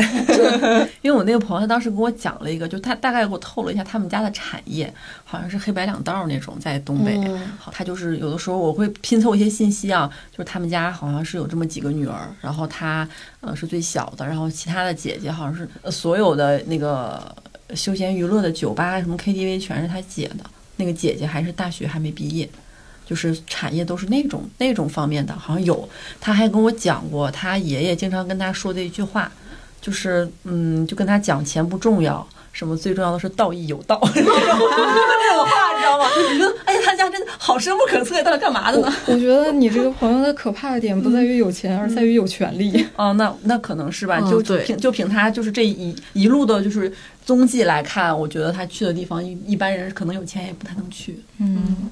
[laughs] 因为我那个朋友他当时跟我讲了一个，就他大概给我透露一下他们家的产业，好像是黑白两道那种，在东北。他就是有的时候我会拼凑一些信息啊，就是他们家好像是有这么几个女儿，然后他呃是最小的，然后其他的姐姐好像是所有的那个休闲娱乐的酒吧什么 KTV 全是他姐的。那个姐姐还是大学还没毕业，就是产业都是那种那种方面的，好像有。她还跟我讲过，她爷爷经常跟她说的一句话，就是嗯，就跟她讲钱不重要，什么最重要的是道义有道，[laughs] 这种话，你知道吗？你说，哎呀，他家真的好深不可测，到底干嘛的呢？我觉得你这个朋友的可怕的点不在于有钱，而在于有权利。哦，那那可能是吧，就凭就凭他就是这一一路的，就是。踪迹来看，我觉得他去的地方一一般人可能有钱也不太能去。嗯，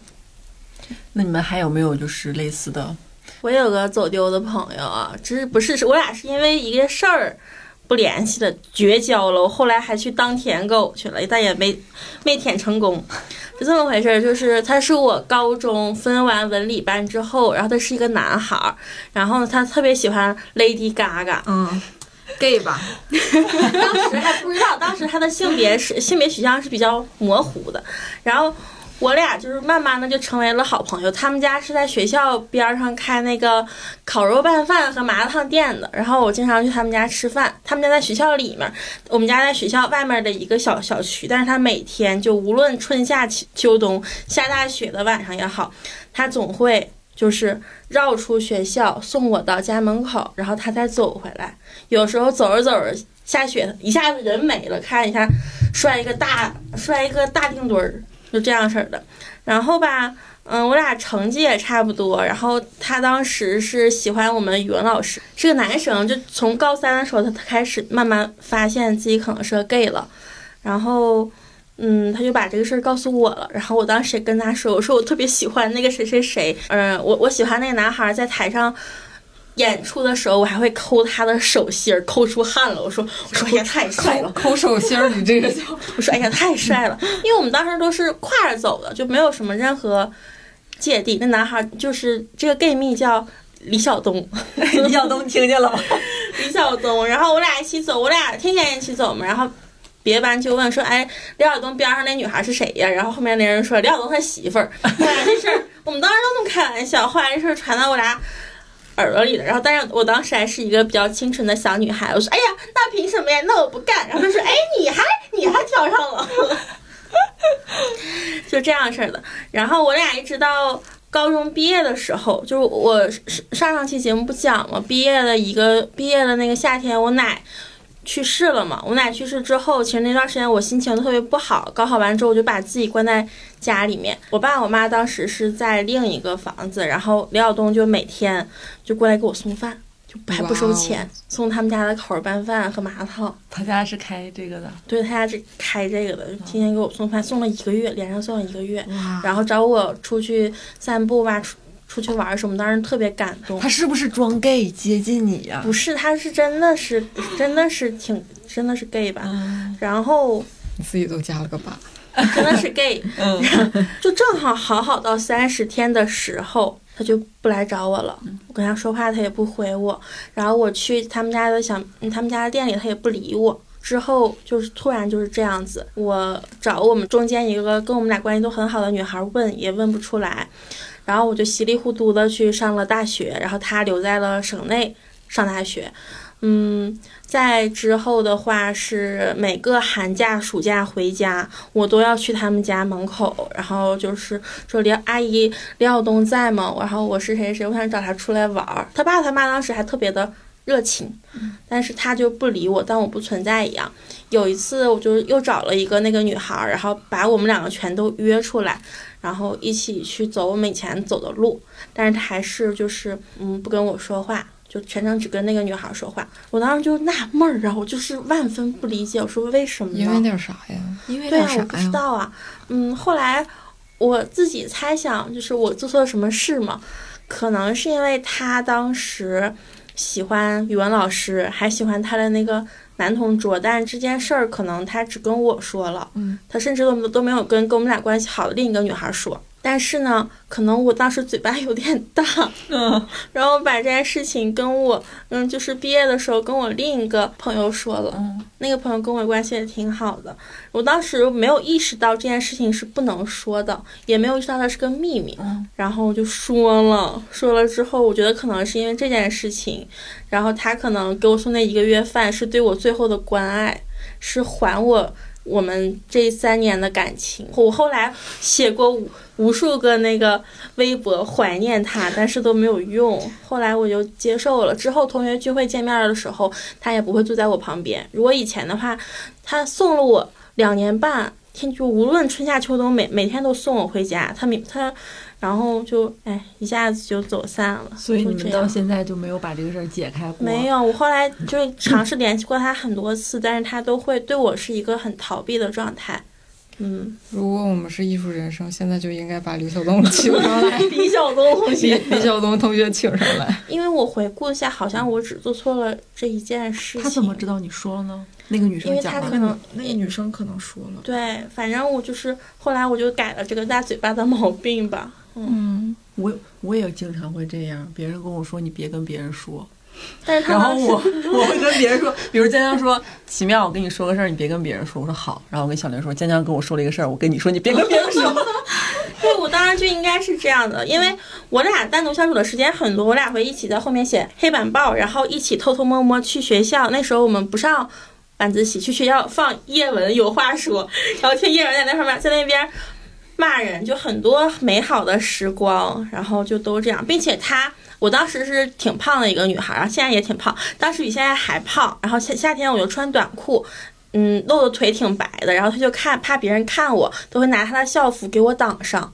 那你们还有没有就是类似的？我有个走丢的朋友啊，只是不是是我俩是因为一个事儿不联系了，绝交了。我后来还去当舔狗去了，但也没没舔成功。是这么回事儿，就是他是我高中分完文理班之后，然后他是一个男孩儿，然后他特别喜欢 Lady Gaga。嗯。gay 吧，[laughs] 当时还不知道，当时他的性别是性别取向是比较模糊的，然后我俩就是慢慢的就成为了好朋友。他们家是在学校边上开那个烤肉拌饭和麻辣烫店的，然后我经常去他们家吃饭。他们家在学校里面，我们家在学校外面的一个小小区，但是他每天就无论春夏秋秋冬下大雪的晚上也好，他总会。就是绕出学校送我到家门口，然后他再走回来。有时候走着走着下雪，一下子人没了，看一下摔一个大摔一个大腚墩儿，就这样式儿的。然后吧，嗯，我俩成绩也差不多。然后他当时是喜欢我们语文老师，是个男生。就从高三的时候，他开始慢慢发现自己可能是个 gay 了。然后。嗯，他就把这个事儿告诉我了，然后我当时也跟他说，我说我特别喜欢那个谁谁谁，嗯，我我喜欢那个男孩，在台上演出的时候，我还会抠他的手心儿，抠出汗了。我说我说哎呀太帅了，抠手心儿，你这个叫 [laughs] 我说哎呀太帅了，因为我们当时都是跨着走的，就没有什么任何芥蒂。那男孩就是这个 gay 蜜叫李晓东，[laughs] 李晓东听见了吗？[laughs] 李晓东，然后我俩一起走，我俩天天一起走嘛，然后。别班就问说：“哎，李晓东边上那女孩是谁呀？”然后后面那人说：“李晓东他媳妇儿。”后来这事儿我们当时都能开玩笑，后来这事儿传到我俩耳朵里的。然后，但是我当时还是一个比较清纯的小女孩，我说：“哎呀，那凭什么呀？那我不干。”然后他说：“哎，你还你还挑上了。” [laughs] 就这样式的。然后我俩一直到高中毕业的时候，就是我上上期节目不讲了，毕业的一个毕业的那个夏天，我奶。去世了嘛？我奶去世之后，其实那段时间我心情特别不好。高考完之后，我就把自己关在家里面。我爸我妈当时是在另一个房子，然后李晓东就每天就过来给我送饭，就还不收钱，送他们家的烤肉拌饭和麻辣烫。他家是开这个的，对他家是开这个的，就天天给我送饭，送了一个月，连着送了一个月。然后找我出去散步吧，出去玩什么，当时特别感动。他是不是装 gay 接近你呀？不是，他是真的是真的是挺真的是 gay 吧？然后你自己都加了个吧。真的是 gay，就正好好好到三十天的时候，他就不来找我了。我跟他说话，他也不回我。然后我去他们家的想，他们家的店里，他也不理我。之后就是突然就是这样子，我找我们中间一个跟我们俩关系都很好的女孩问，也问不出来。然后我就稀里糊涂的去上了大学，然后他留在了省内上大学。嗯。在之后的话是每个寒假、暑假回家，我都要去他们家门口，然后就是说李阿姨李晓东在吗？然后我是谁谁，我想找他出来玩儿。他爸他妈当时还特别的热情，但是他就不理我，当我不存在一样。有一次我就又找了一个那个女孩，然后把我们两个全都约出来，然后一起去走我们以前走的路，但是她还是就是嗯不跟我说话。就全程只跟那个女孩说话，我当时就纳闷儿啊，我就是万分不理解，我说为什么？因为点啥呀？因为对啊，我不知道啊。嗯，后来我自己猜想，就是我做错了什么事嘛？可能是因为他当时喜欢语文老师，还喜欢他的那个男同桌，但是这件事儿可能他只跟我说了，嗯，他甚至都都没有跟跟我们俩关系好的另一个女孩说。但是呢，可能我当时嘴巴有点大，嗯，[laughs] 然后把这件事情跟我，嗯，就是毕业的时候跟我另一个朋友说了，嗯，那个朋友跟我关系也挺好的，我当时没有意识到这件事情是不能说的，也没有意识到它是个秘密，嗯，然后就说了，说了之后，我觉得可能是因为这件事情，然后他可能给我送那一个月饭是对我最后的关爱，是还我。我们这三年的感情，我后来写过无无数个那个微博怀念他，但是都没有用。后来我就接受了。之后同学聚会见面的时候，他也不会坐在我旁边。如果以前的话，他送了我两年半，天就无论春夏秋冬，每每天都送我回家。他每他。然后就哎，一下子就走散了。所以你们到现在就没有把这个事儿解开过？没有，我后来就尝试联系过他很多次，但是他都会对我是一个很逃避的状态。嗯，如果我们是艺术人生，现在就应该把李晓东请上来。[laughs] 李晓东同学，李晓东同学请上来。因为我回顾一下，好像我只做错了这一件事情。他怎么知道你说了呢？那个女生讲可能那个女生可能说了。对，反正我就是后来我就改了这个大嘴巴的毛病吧。嗯，我我也经常会这样，别人跟我说你别跟别人说，但是然后我我会跟别人说，比如江江说奇妙，我跟你说个事儿，你别跟别人说，我说好，然后我跟小玲说，江江跟我说了一个事儿，我跟你说，你别跟别人说。[laughs] [laughs] 对，我当然就应该是这样的，因为我俩单独相处的时间很多，我俩会一起在后面写黑板报，然后一起偷偷摸摸去学校。那时候我们不上晚自习，去学校放叶文有话说，然后听叶文在那上面在那边。骂人就很多美好的时光，然后就都这样，并且她，我当时是挺胖的一个女孩然后，现在也挺胖，当时比现在还胖。然后夏夏天我就穿短裤，嗯，露的腿挺白的。然后她就看怕别人看我，都会拿她的校服给我挡上，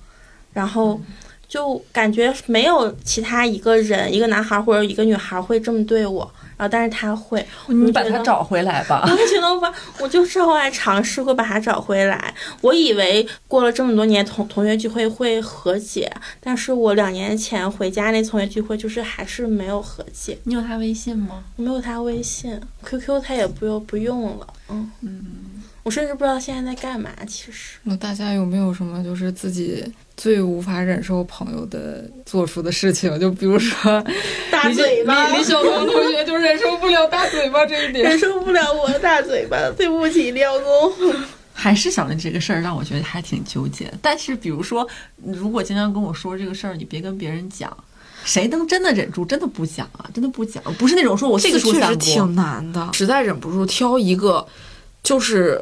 然后就感觉没有其他一个人，一个男孩或者一个女孩会这么对我。啊！但是他会，你把他找回来吧。我觉得我把，我就是后来尝试过把他找回来。我以为过了这么多年同同学聚会会和解，但是我两年前回家那同学聚会就是还是没有和解。你有他微信吗？我没有他微信，QQ 他也不用不用了。嗯嗯，我甚至不知道现在在干嘛。其实，那大家有没有什么就是自己？最无法忍受朋友的做出的事情，就比如说大嘴巴。李小龙同学就忍受不了大嘴巴这一点，忍受不了我的大嘴巴。对不起，李小东。还是想着这个事儿，让我觉得还挺纠结。但是，比如说，如果经常跟我说这个事儿，你别跟别人讲。谁能真的忍住，真的不讲啊？真的不讲，不是那种说我这个确实挺难的，实在忍不住挑一个，就是。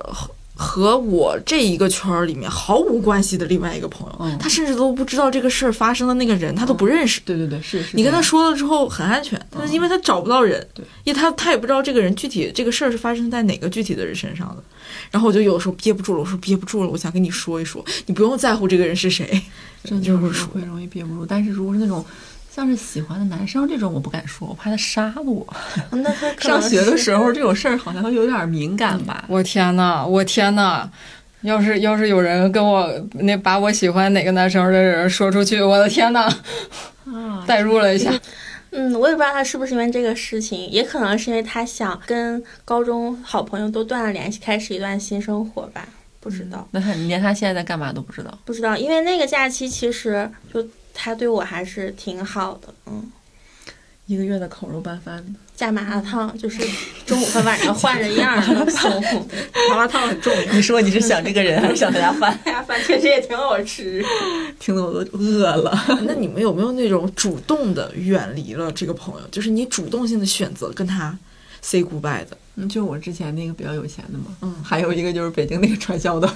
和我这一个圈儿里面毫无关系的另外一个朋友，他甚至都不知道这个事儿发生的那个人，他都不认识。对对对，是是。你跟他说了之后很安全，但是因为他找不到人，对，因为他他也不知道这个人具体这个事儿是发生在哪个具体的人身上的。然后我就有的时候憋不住了，我说憋不住了，我想跟你说一说，你不用在乎这个人是谁，真就是会容易憋不住。但是如果是那种。像是喜欢的男生这种，我不敢说，我怕他杀了我。那他 [laughs] 上学的时候这种事儿好像有点敏感吧？我天呐，我天呐！要是要是有人跟我那把我喜欢哪个男生的人说出去，我的天呐！啊，代入了一下。[laughs] 嗯，我也不知道他是不是因为这个事情，也可能是因为他想跟高中好朋友都断了联系，开始一段新生活吧。不知道，那他你连他现在在干嘛都不知道？不知道，因为那个假期其实就他对我还是挺好的，嗯。一个月的烤肉拌饭，加麻辣烫，就是中午和晚上换着样儿送。[laughs] 麻辣烫很重，你说你是想这个人还是想他家饭？他 [laughs] 家饭确实也挺好吃，听得我都饿了。那你们有没有那种主动的远离了这个朋友？就是你主动性的选择跟他 say goodbye 的？嗯，就我之前那个比较有钱的嘛。嗯，还有一个就是北京那个传销的。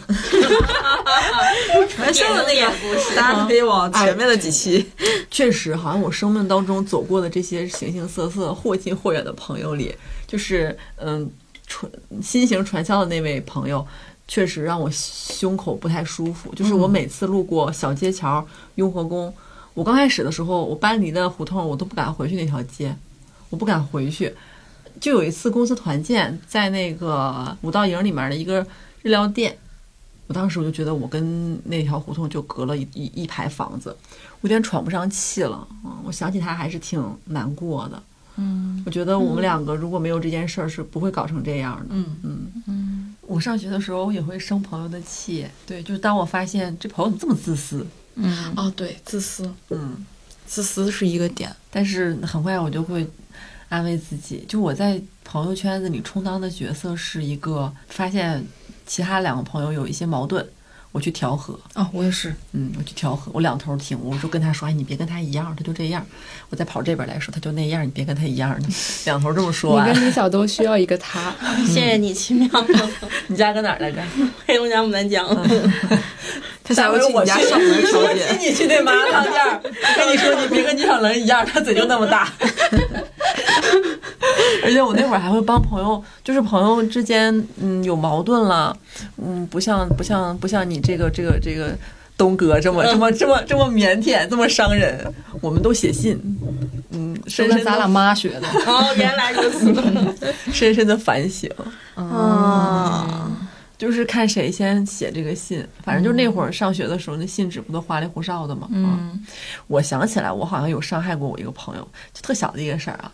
传销的那个故事，大家可以往前面的几期。确实，好像我生命当中走过的这些形形色色、或近或远的朋友里，就是嗯，传新型传销的那位朋友，确实让我胸口不太舒服。就是我每次路过小街桥、雍和宫，我刚开始的时候，我搬离的胡同，我都不敢回去那条街，我不敢回去。就有一次公司团建，在那个五道营里面的一个日料店，我当时我就觉得我跟那条胡同就隔了一一一排房子，我有点喘不上气了。嗯，我想起他还是挺难过的。嗯，我觉得我们两个如果没有这件事儿，是不会搞成这样的。嗯嗯嗯，我上学的时候也会生朋友的气，对，就是当我发现这朋友怎么这么自私，嗯，哦，对，自私，嗯，自私是一个点，但是很快我就会。安慰自己，就我在朋友圈子里充当的角色是一个发现其他两个朋友有一些矛盾，我去调和。啊，我也是，嗯，我去调和，我两头听，我就跟他说，哎，你别跟他一样，他就这样。我再跑这边来说，他就那样，你别跟他一样的，[laughs] 两头这么说。你跟李晓东需要一个他，谢谢你，奇妙。[laughs] 你家搁哪儿来着？[laughs] 黑龙江牡丹江。他想要去你家上门调解。我你去那麻辣烫店儿，跟你说，你别跟李小能一样，他嘴就那么大。[laughs] 而且我那会儿还会帮朋友，就是朋友之间，嗯，有矛盾了，嗯，不像不像不像你这个这个这个东哥这么这么这么这么腼腆，这么伤人。我们都写信，嗯，深深咱俩妈学的。[laughs] 哦，原来如此。深深的反省啊，就是看谁先写这个信。反正就那会儿上学的时候，那信纸不都花里胡哨的吗？嗯，我想起来，我好像有伤害过我一个朋友，就特小的一个事儿啊。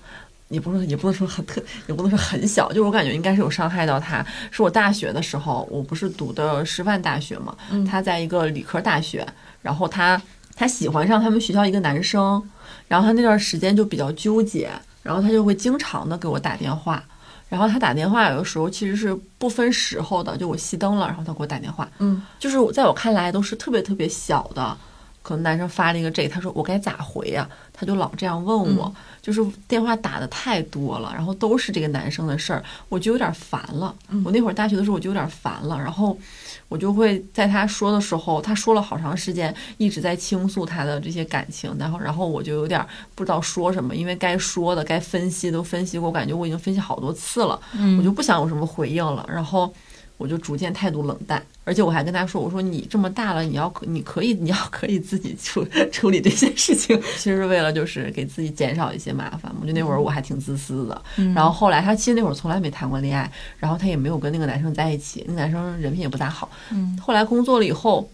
也不是，也不能说很特，也不能说很小，就是我感觉应该是有伤害到他。是我大学的时候，我不是读的师范大学嘛，他在一个理科大学，然后他他喜欢上他们学校一个男生，然后他那段时间就比较纠结，然后他就会经常的给我打电话，然后他打电话有的时候其实是不分时候的，就我熄灯了，然后他给我打电话，嗯，就是在我看来都是特别特别小的。可能男生发了一个这，他说我该咋回呀？他就老这样问我，就是电话打的太多了，然后都是这个男生的事儿，我就有点烦了。我那会儿大学的时候我就有点烦了，然后我就会在他说的时候，他说了好长时间，一直在倾诉他的这些感情，然后然后我就有点不知道说什么，因为该说的、该分析都分析过，我感觉我已经分析好多次了，我就不想有什么回应了，然后。我就逐渐态度冷淡，而且我还跟他说：“我说你这么大了，你要可你可以你要可以自己处 [laughs] 处理这些事情，其实是为了就是给自己减少一些麻烦。我觉得那会儿我还挺自私的。然后后来他其实那会儿从来没谈过恋爱，然后他也没有跟那个男生在一起，那男生人品也不咋好。后来工作了以后，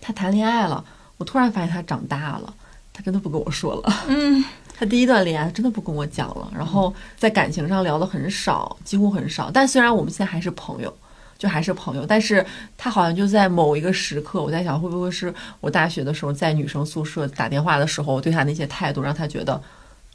他谈恋爱了，我突然发现他长大了，他真的不跟我说了。嗯，[laughs] 他第一段恋爱真的不跟我讲了，然后在感情上聊的很少，几乎很少。但虽然我们现在还是朋友。就还是朋友，但是他好像就在某一个时刻，我在想会不会是我大学的时候在女生宿舍打电话的时候，我对他那些态度让他觉得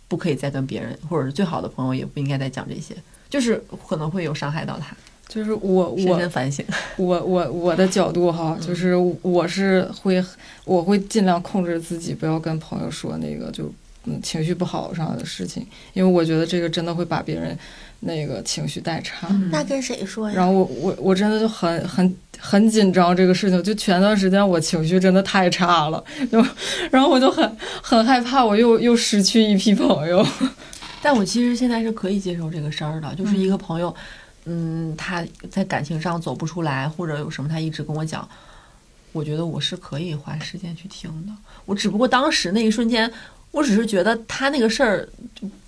不可以再跟别人，或者是最好的朋友也不应该再讲这些，就是可能会有伤害到他。就是我深深反省，我我我的角度哈，就是我是会我会尽量控制自己，不要跟朋友说那个就嗯情绪不好上的事情，因为我觉得这个真的会把别人。那个情绪带差，那跟谁说呀？然后我我我真的就很很很紧张这个事情，就前段时间我情绪真的太差了，就然后我就很很害怕，我又又失去一批朋友。[laughs] 但我其实现在是可以接受这个事儿的，就是一个朋友，嗯，他在感情上走不出来，或者有什么他一直跟我讲，我觉得我是可以花时间去听的。我只不过当时那一瞬间。我只是觉得他那个事儿，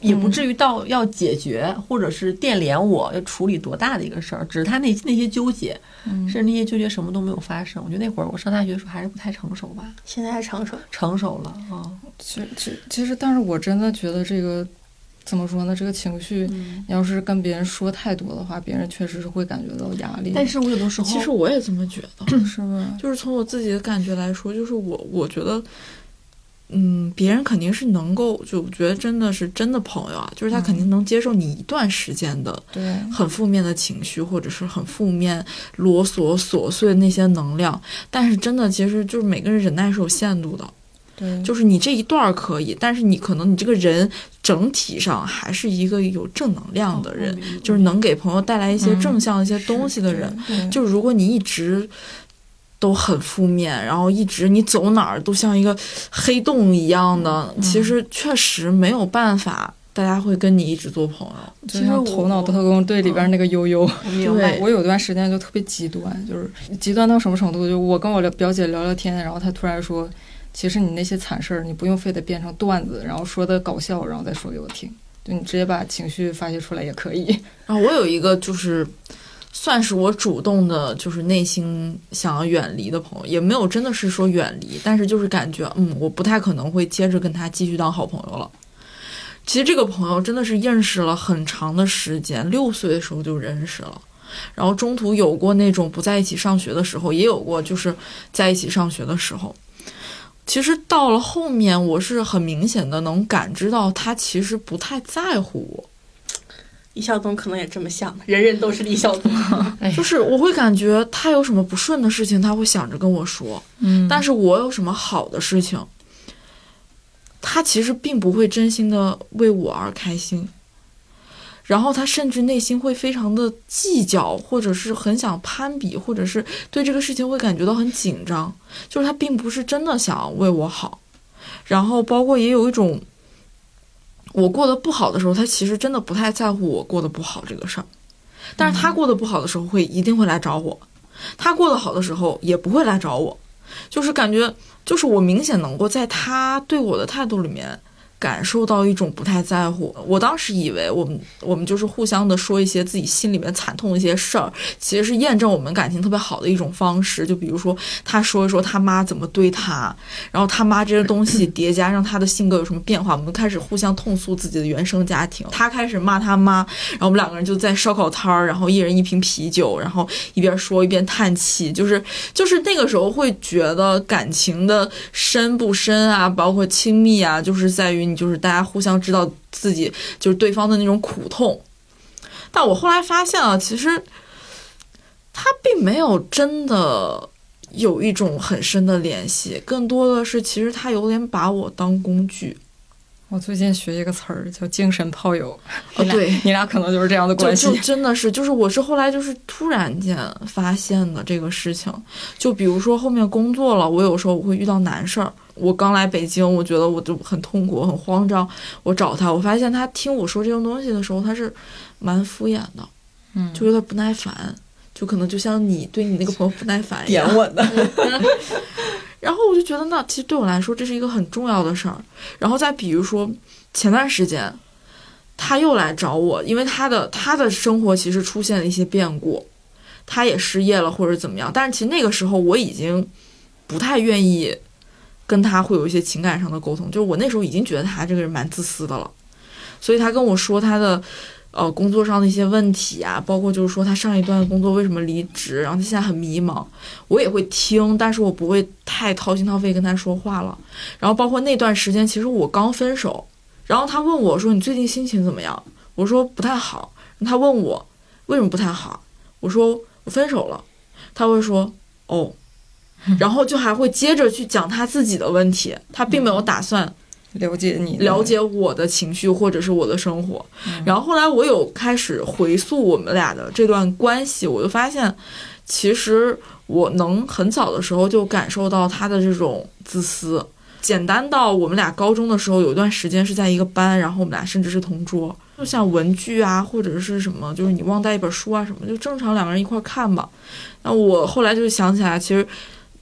也不至于到要解决，或者是电联我要处理多大的一个事儿，只是他那那些纠结，甚至那些纠结什么都没有发生。我觉得那会儿我上大学的时候还是不太成熟吧，现在还成熟，成熟了啊。其实，其实，但是我真的觉得这个怎么说呢？这个情绪，你要是跟别人说太多的话，别人确实是会感觉到压力。但是我有的时候，其实我也这么觉得，是吧？就是从我自己的感觉来说，就是我我觉得。嗯，别人肯定是能够，就觉得真的是真的朋友啊，就是他肯定能接受你一段时间的对很负面的情绪，或者是很负面啰嗦琐碎的那些能量。但是真的，其实就是每个人忍耐是有限度的，对，就是你这一段可以，但是你可能你这个人整体上还是一个有正能量的人，就是能给朋友带来一些正向一些东西的人。就如果你一直。都很负面，然后一直你走哪儿都像一个黑洞一样的，其实确实没有办法，大家会跟你一直做朋友。就像《头脑特工队》里边那个悠悠，对我有段时间就特别极端，就是极端到什么程度？就我跟我表姐聊聊天，然后她突然说：“其实你那些惨事儿，你不用非得变成段子，然后说的搞笑，然后再说给我听，就你直接把情绪发泄出来也可以。”然后我有一个就是。算是我主动的，就是内心想要远离的朋友，也没有真的是说远离，但是就是感觉，嗯，我不太可能会接着跟他继续当好朋友了。其实这个朋友真的是认识了很长的时间，六岁的时候就认识了，然后中途有过那种不在一起上学的时候，也有过就是在一起上学的时候。其实到了后面，我是很明显的能感知到他其实不太在乎我。李晓东可能也这么想，人人都是李晓东。[laughs] 就是我会感觉他有什么不顺的事情，他会想着跟我说。嗯，但是我有什么好的事情，他其实并不会真心的为我而开心。然后他甚至内心会非常的计较，或者是很想攀比，或者是对这个事情会感觉到很紧张。就是他并不是真的想为我好。然后包括也有一种。我过得不好的时候，他其实真的不太在乎我过得不好这个事儿，但是他过得不好的时候会一定会来找我，他过得好的时候也不会来找我，就是感觉就是我明显能够在他对我的态度里面。感受到一种不太在乎，我当时以为我们我们就是互相的说一些自己心里面惨痛的一些事儿，其实是验证我们感情特别好的一种方式。就比如说他说一说他妈怎么对他，然后他妈这些东西叠加让他的性格有什么变化，我们开始互相痛诉自己的原生家庭。他开始骂他妈，然后我们两个人就在烧烤摊儿，然后一人一瓶啤酒，然后一边说一边叹气，就是就是那个时候会觉得感情的深不深啊，包括亲密啊，就是在于。就是大家互相知道自己就是对方的那种苦痛，但我后来发现啊，其实他并没有真的有一种很深的联系，更多的是其实他有点把我当工具。我最近学一个词儿叫“精神炮友”，哦，对你俩可能就是这样的关系。就真的是，就是我是后来就是突然间发现的这个事情。就比如说后面工作了，我有时候我会遇到难事儿。我刚来北京，我觉得我就很痛苦、很慌张。我找他，我发现他听我说这种东西的时候，他是蛮敷衍的，嗯，就有点不耐烦，就可能就像你对你那个朋友不耐烦一样。点我的。[laughs] 然后我就觉得，那其实对我来说这是一个很重要的事儿。然后再比如说前段时间，他又来找我，因为他的他的生活其实出现了一些变故，他也失业了或者怎么样。但是其实那个时候我已经不太愿意。跟他会有一些情感上的沟通，就是我那时候已经觉得他这个人蛮自私的了，所以他跟我说他的，呃，工作上的一些问题啊，包括就是说他上一段工作为什么离职，然后他现在很迷茫，我也会听，但是我不会太掏心掏肺跟他说话了。然后包括那段时间，其实我刚分手，然后他问我说你最近心情怎么样？我说不太好。他问我为什么不太好？我说我分手了。他会说哦。然后就还会接着去讲他自己的问题，他并没有打算了解你，了解我的情绪或者是我的生活。然后后来我有开始回溯我们俩的这段关系，我就发现，其实我能很早的时候就感受到他的这种自私。简单到我们俩高中的时候有一段时间是在一个班，然后我们俩甚至是同桌，就像文具啊或者是什么，就是你忘带一本书啊什么，就正常两个人一块看吧。那我后来就想起来，其实。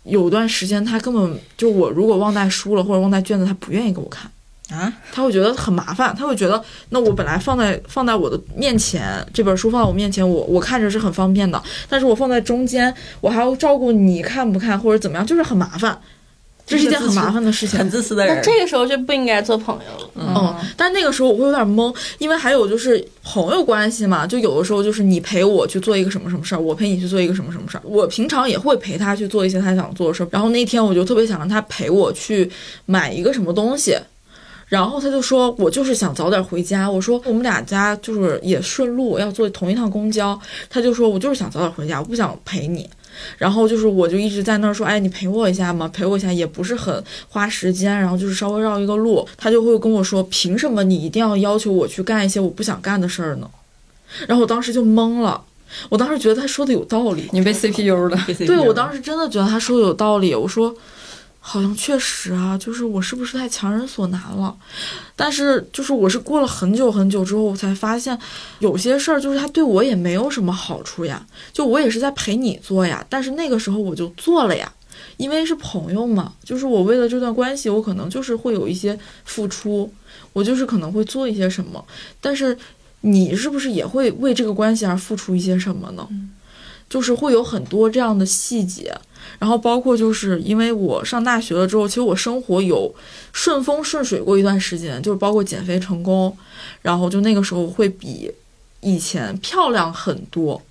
有段时间，他根本就我如果忘带书了或者忘带卷子，他不愿意给我看，啊，他会觉得很麻烦，他会觉得那我本来放在放在我的面前，这本书放在我面前，我我看着是很方便的，但是我放在中间，我还要照顾你看不看或者怎么样，就是很麻烦，这是一件很麻烦的事情，很自私的人。那这个时候就不应该做朋友了。嗯，但是那个时候我会有点懵，因为还有就是朋友关系嘛，就有的时候就是你陪我去做一个什么什么事儿，我陪你去做一个什么什么事儿，我平常也会陪他去做一些他想做的事儿。然后那天我就特别想让他陪我去买一个什么东西，然后他就说我就是想早点回家。我说我们俩家就是也顺路，要坐同一趟公交。他就说我就是想早点回家，我不想陪你。然后就是，我就一直在那儿说，哎，你陪我一下嘛，陪我一下也不是很花时间，然后就是稍微绕一个路，他就会跟我说，凭什么你一定要要求我去干一些我不想干的事儿呢？然后我当时就懵了，我当时觉得他说的有道理，你被 CPU 了，对我当时真的觉得他说的有道理，我说。好像确实啊，就是我是不是太强人所难了？但是就是我是过了很久很久之后，我才发现有些事儿就是他对我也没有什么好处呀。就我也是在陪你做呀，但是那个时候我就做了呀，因为是朋友嘛。就是我为了这段关系，我可能就是会有一些付出，我就是可能会做一些什么。但是你是不是也会为这个关系而付出一些什么呢？就是会有很多这样的细节。然后包括就是因为我上大学了之后，其实我生活有顺风顺水过一段时间，就是包括减肥成功，然后就那个时候会比以前漂亮很多。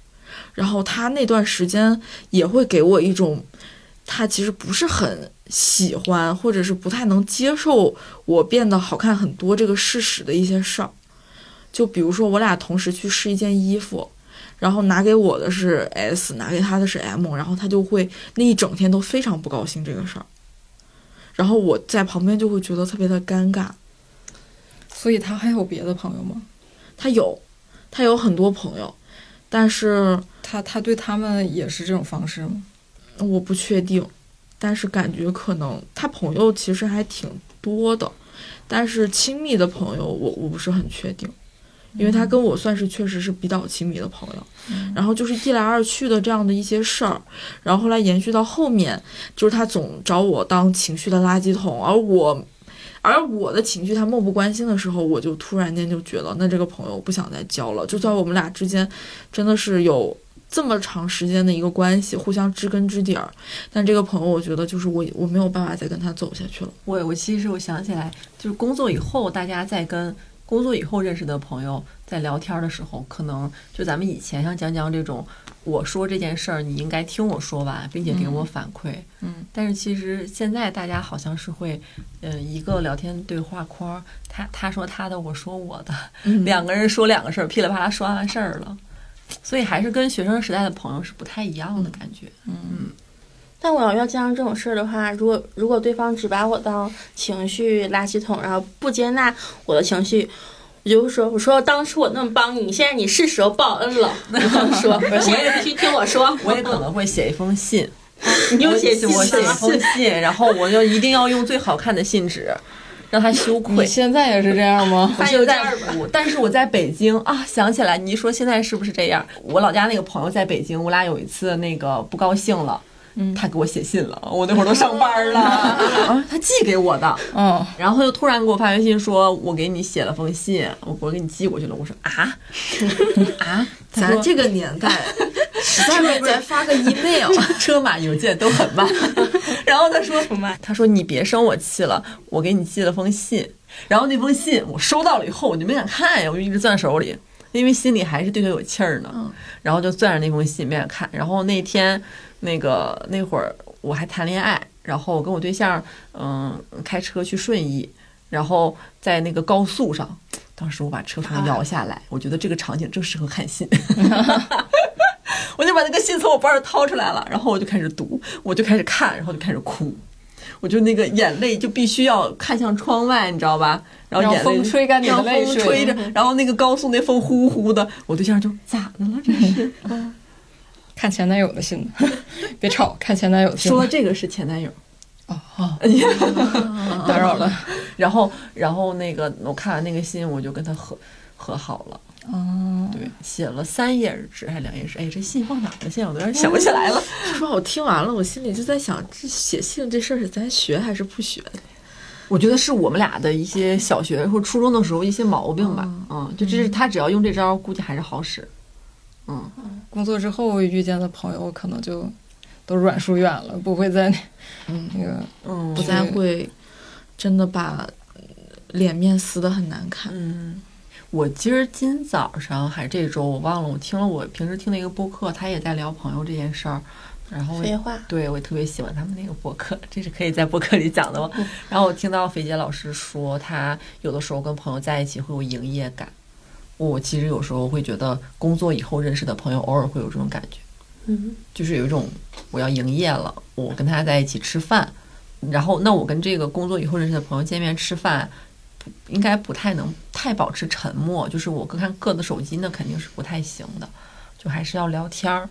然后他那段时间也会给我一种他其实不是很喜欢，或者是不太能接受我变得好看很多这个事实的一些事儿。就比如说我俩同时去试一件衣服。然后拿给我的是 S，拿给他的是 M，然后他就会那一整天都非常不高兴这个事儿，然后我在旁边就会觉得特别的尴尬。所以他还有别的朋友吗？他有，他有很多朋友，但是他他对他们也是这种方式吗？我不确定，但是感觉可能他朋友其实还挺多的，但是亲密的朋友我我不是很确定。因为他跟我算是确实是比较亲密的朋友，然后就是一来二去的这样的一些事儿，然后后来延续到后面，就是他总找我当情绪的垃圾桶，而我，而我的情绪他漠不关心的时候，我就突然间就觉得，那这个朋友不想再交了。就算我们俩之间真的是有这么长时间的一个关系，互相知根知底儿，但这个朋友，我觉得就是我我没有办法再跟他走下去了。我我其实我想起来，就是工作以后，大家在跟。工作以后认识的朋友，在聊天的时候，可能就咱们以前像江江这种，我说这件事儿，你应该听我说完，并且给我反馈。嗯，但是其实现在大家好像是会，嗯，一个聊天对话框，他他说他的，我说我的，两个人说两个事儿，噼里啪啦说完事儿了，所以还是跟学生时代的朋友是不太一样的感觉。嗯。但我要要加上这种事儿的话，如果如果对方只把我当情绪垃圾桶，然后不接纳我的情绪，我就说我说当初我那么帮你，现在你是时候报恩了。[laughs] 然后说，现在必须听我说。[laughs] 我也可能会写一封信，[laughs] 你就写信我写一封信，然后我就一定要用最好看的信纸，让他羞愧。你现在也是这样吗？我现在不，但是我在北京啊，想起来你一说现在是不是这样？我老家那个朋友在北京，我俩有一次那个不高兴了。他给我写信了，我那会儿都上班了，啊，[laughs] 他寄给我的，嗯，然后又突然给我发微信说，我给你写了封信，我我给你寄过去了，我说啊？啊，[laughs] 咱这个年代，[laughs] 实在没咱发个 email，车马邮件都很慢，然后他说什么？他说你别生我气了，我给你寄了封信，然后那封信我收到了以后，我就没敢看呀，我就一直攥手里，因为心里还是对他有气儿呢，然后就攥着那封信没敢看，然后那天。那个那会儿我还谈恋爱，然后我跟我对象嗯开车去顺义，然后在那个高速上，当时我把车窗摇下来，我觉得这个场景正适合看信，[laughs] 我就把那个信从我包里掏出来了，然后我就开始读，我就开始看，然后就开始哭，我就那个眼泪就必须要看向窗外，你知道吧？然后眼泪吹干你的泪水，吹着，然后那个高速那风呼呼的，我对象就咋的了？这是。[laughs] 看前男友的信，别吵。看前男友的信，说这个是前男友。[laughs] 哦，打扰了。然后，然后那个我看完那个信，我就跟他和和好了。哦，对，写了三页纸还是两页纸？哎，这信放哪了？现在我都有点想不起来了。说，我听完了，我心里就在想，这写信这事儿是咱学还是不学的？我觉得是我们俩的一些小学或初中的时候一些毛病吧。嗯，就这是他只要用这招，估计还是好使。嗯，工作之后遇见的朋友可能就都软疏远了，不会再嗯那个嗯不再会真的把脸面撕的很难看。嗯，我今儿今早上还是这周我忘了，我听了我平时听的一个播客，他也在聊朋友这件事儿。然后废话，对我也特别喜欢他们那个博客，这是可以在博客里讲的吗？然后我听到肥姐老师说，他有的时候跟朋友在一起会有营业感。我其实有时候会觉得，工作以后认识的朋友偶尔会有这种感觉，嗯，就是有一种我要营业了，我跟他在一起吃饭，然后那我跟这个工作以后认识的朋友见面吃饭，应该不太能太保持沉默，就是我各看各的手机，那肯定是不太行的，就还是要聊天儿。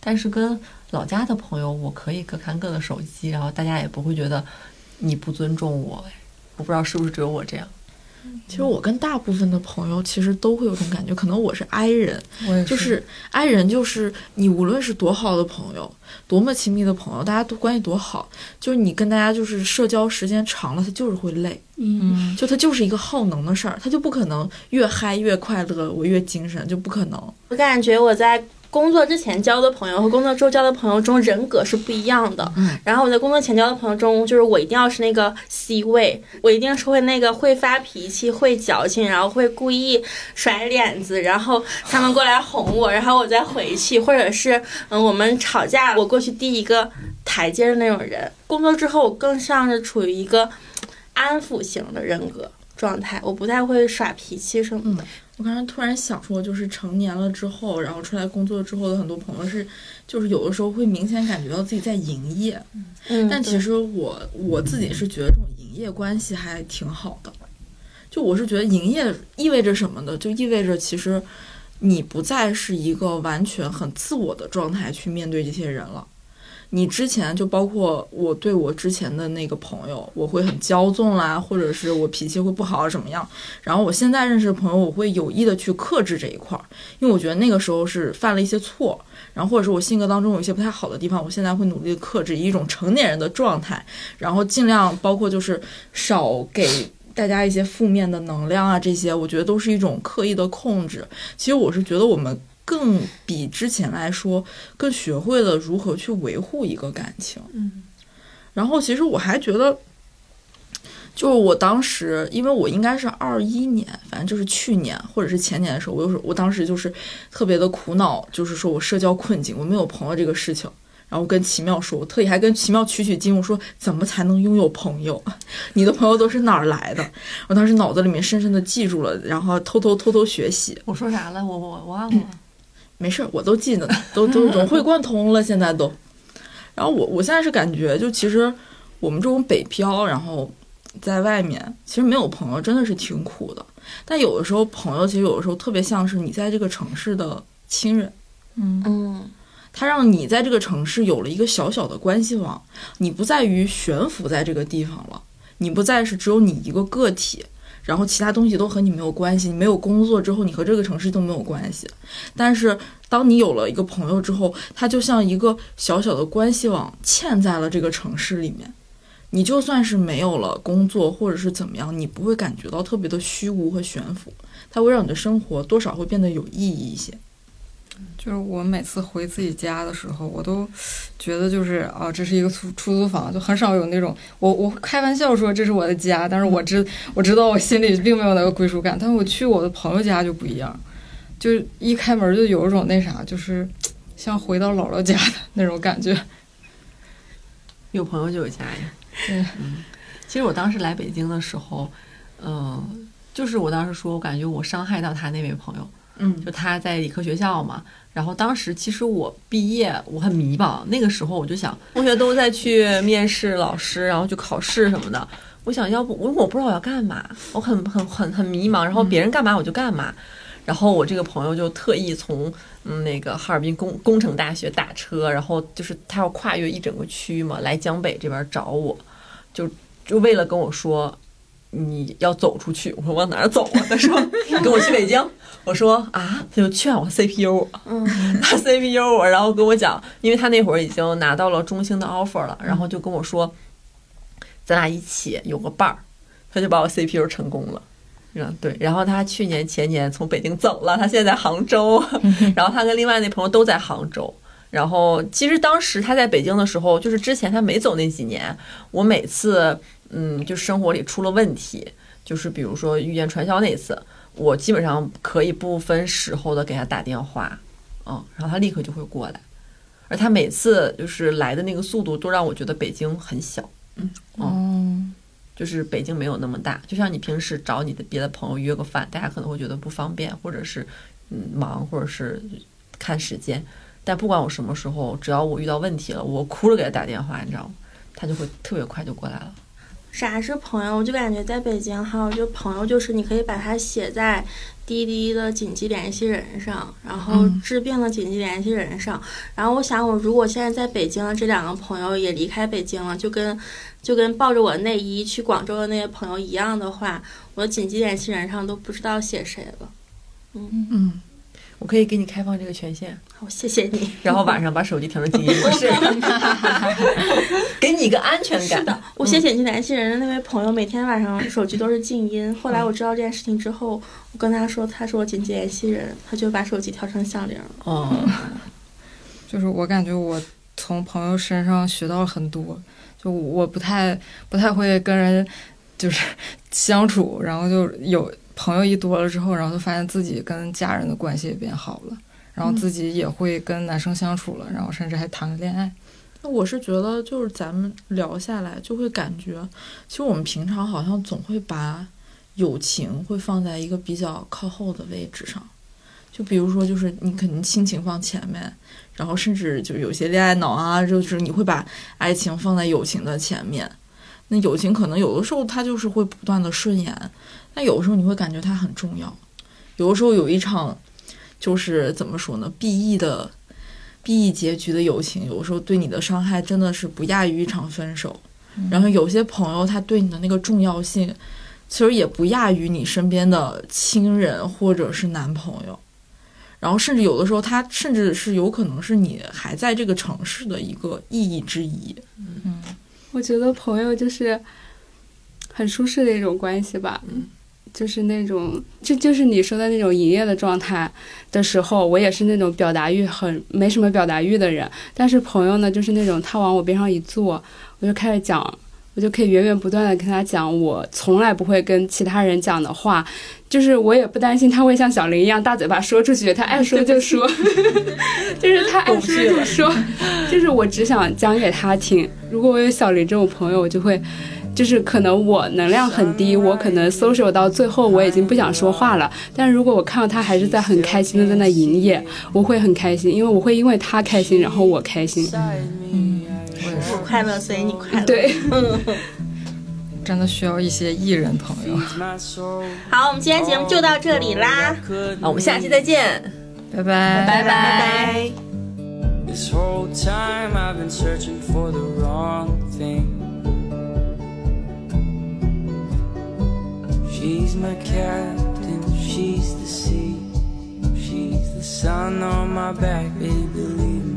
但是跟老家的朋友，我可以各看各的手机，然后大家也不会觉得你不尊重我。我不知道是不是只有我这样。其实我跟大部分的朋友其实都会有种感觉，可能我是 I 人，就是 I 人，就是你无论是多好的朋友，多么亲密的朋友，大家都关系多好，就是你跟大家就是社交时间长了，他就是会累，嗯，就他就是一个耗能的事儿，他就不可能越嗨越快乐，我越精神就不可能。我感觉我在。工作之前交的朋友和工作之后交的朋友中人格是不一样的。嗯，然后我在工作前交的朋友中，就是我一定要是那个 C 位，我一定是会那个会发脾气、会矫情，然后会故意甩脸子，然后他们过来哄我，然后我再回去，[laughs] 或者是嗯我们吵架，我过去递一个台阶的那种人。工作之后，我更像是处于一个安抚型的人格状态，我不太会耍脾气什么的。我刚才突然想说，就是成年了之后，然后出来工作之后的很多朋友是，就是有的时候会明显感觉到自己在营业，嗯，但其实我我自己是觉得这种营业关系还挺好的，就我是觉得营业意味着什么呢？就意味着其实你不再是一个完全很自我的状态去面对这些人了。你之前就包括我对我之前的那个朋友，我会很骄纵啦，或者是我脾气会不好怎么样？然后我现在认识的朋友，我会有意的去克制这一块儿，因为我觉得那个时候是犯了一些错，然后或者是我性格当中有一些不太好的地方，我现在会努力的克制，以一种成年人的状态，然后尽量包括就是少给大家一些负面的能量啊，这些我觉得都是一种刻意的控制。其实我是觉得我们。更比之前来说，更学会了如何去维护一个感情。嗯，然后其实我还觉得，就是我当时，因为我应该是二一年，反正就是去年或者是前年的时候，我就是我当时就是特别的苦恼，就是说我社交困境，我没有朋友这个事情。然后跟奇妙说，我特意还跟奇妙取取经，我说怎么才能拥有朋友？[laughs] 你的朋友都是哪儿来的？我当时脑子里面深深的记住了，然后偷偷偷偷学习。我说啥了？我我忘了。没事儿，我都记得，都都融会贯通了，现在都。然后我我现在是感觉，就其实我们这种北漂，然后在外面，其实没有朋友真的是挺苦的。但有的时候，朋友其实有的时候特别像是你在这个城市的亲人，嗯嗯，他让你在这个城市有了一个小小的关系网，你不在于悬浮在这个地方了，你不再是只有你一个个体。然后其他东西都和你没有关系，你没有工作之后，你和这个城市都没有关系。但是当你有了一个朋友之后，他就像一个小小的关系网嵌在了这个城市里面。你就算是没有了工作或者是怎么样，你不会感觉到特别的虚无和悬浮，它会让你的生活多少会变得有意义一些。就是我每次回自己家的时候，我都觉得就是啊，这是一个出出租房，就很少有那种我我开玩笑说这是我的家，但是我知我知道我心里并没有那个归属感。但是我去我的朋友家就不一样，就一开门就有一种那啥，就是像回到姥姥家的那种感觉。有朋友就有家呀。嗯，其实我当时来北京的时候，嗯，就是我当时说我感觉我伤害到他那位朋友。嗯，就他在理科学校嘛，然后当时其实我毕业，我很迷茫。那个时候我就想，同学都在去面试老师，然后去考试什么的。我想要不，我我不知道我要干嘛，我很很很很迷茫。然后别人干嘛我就干嘛。然后我这个朋友就特意从嗯那个哈尔滨工工程大学打车，然后就是他要跨越一整个区嘛，来江北这边找我，就就为了跟我说。你要走出去，我说往哪儿走啊？他说 [laughs] 跟我去北京。我说啊，他就劝我 CPU，嗯，[laughs] 他 CPU 我，然后跟我讲，因为他那会儿已经拿到了中兴的 offer 了，然后就跟我说，咱俩一起有个伴儿，他就把我 CPU 成功了。嗯，对。然后他去年前年从北京走了，他现在在杭州。[laughs] 然后他跟另外那朋友都在杭州。然后其实当时他在北京的时候，就是之前他没走那几年，我每次嗯，就生活里出了问题，就是比如说遇见传销那次，我基本上可以不分时候的给他打电话，嗯，然后他立刻就会过来。而他每次就是来的那个速度，都让我觉得北京很小，嗯，哦，就是北京没有那么大。就像你平时找你的别的朋友约个饭，大家可能会觉得不方便，或者是嗯忙，或者是看时间。但不管我什么时候，只要我遇到问题了，我哭着给他打电话，你知道吗？他就会特别快就过来了。啥是朋友？我就感觉在北京哈，就朋友就是你可以把它写在。滴滴的紧急联系人上，然后治病的紧急联系人上，然后我想，我如果现在在北京的这两个朋友也离开北京了，就跟就跟抱着我内衣去广州的那些朋友一样的话，我的紧急联系人上都不知道写谁了。嗯嗯。我可以给你开放这个权限，好，谢谢你。然后晚上把手机调成静音模式，[laughs] [laughs] 给你一个安全感。是的，我写紧急联系人的那位朋友，每天晚上手机都是静音。后来我知道这件事情之后，我跟他说他是我紧急联系人，他就把手机调成响铃。哦，就是我感觉我从朋友身上学到了很多，就我不太不太会跟人就是相处，然后就有。朋友一多了之后，然后就发现自己跟家人的关系也变好了，然后自己也会跟男生相处了，然后甚至还谈了恋爱。那我是觉得，就是咱们聊下来，就会感觉，其实我们平常好像总会把友情会放在一个比较靠后的位置上。就比如说，就是你肯定亲情放前面，然后甚至就有些恋爱脑啊，就是你会把爱情放在友情的前面。那友情可能有的时候它就是会不断的顺延。但有的时候你会感觉它很重要，有的时候有一场，就是怎么说呢，B E 的 B E 结局的友情，有的时候对你的伤害真的是不亚于一场分手。然后有些朋友他对你的那个重要性，其实也不亚于你身边的亲人或者是男朋友。然后甚至有的时候，他甚至是有可能是你还在这个城市的一个意义之一。嗯，我觉得朋友就是很舒适的一种关系吧。嗯。就是那种，就就是你说的那种营业的状态的时候，我也是那种表达欲很没什么表达欲的人。但是朋友呢，就是那种他往我边上一坐，我就开始讲，我就可以源源不断的跟他讲我从来不会跟其他人讲的话。就是我也不担心他会像小林一样大嘴巴说出去，他爱说就说，[laughs] 就是他爱说就说，就是我只想讲给他听。如果我有小林这种朋友，我就会。就是可能我能量很低，我可能 social 到最后我已经不想说话了。但如果我看到他还是在很开心的在那营业，我会很开心，因为我会因为他开心，然后我开心。嗯，我快乐，所以你快乐。对，真的需要一些艺人朋友。好，我们今天节目就到这里啦，那我们下期再见，拜拜，拜拜。She's my captain, she's the sea. She's the sun on my back, baby, believe me.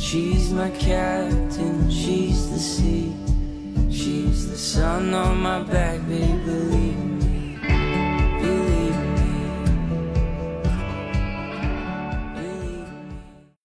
She's my captain, she's the sea. She's the sun on my back, baby, believe me.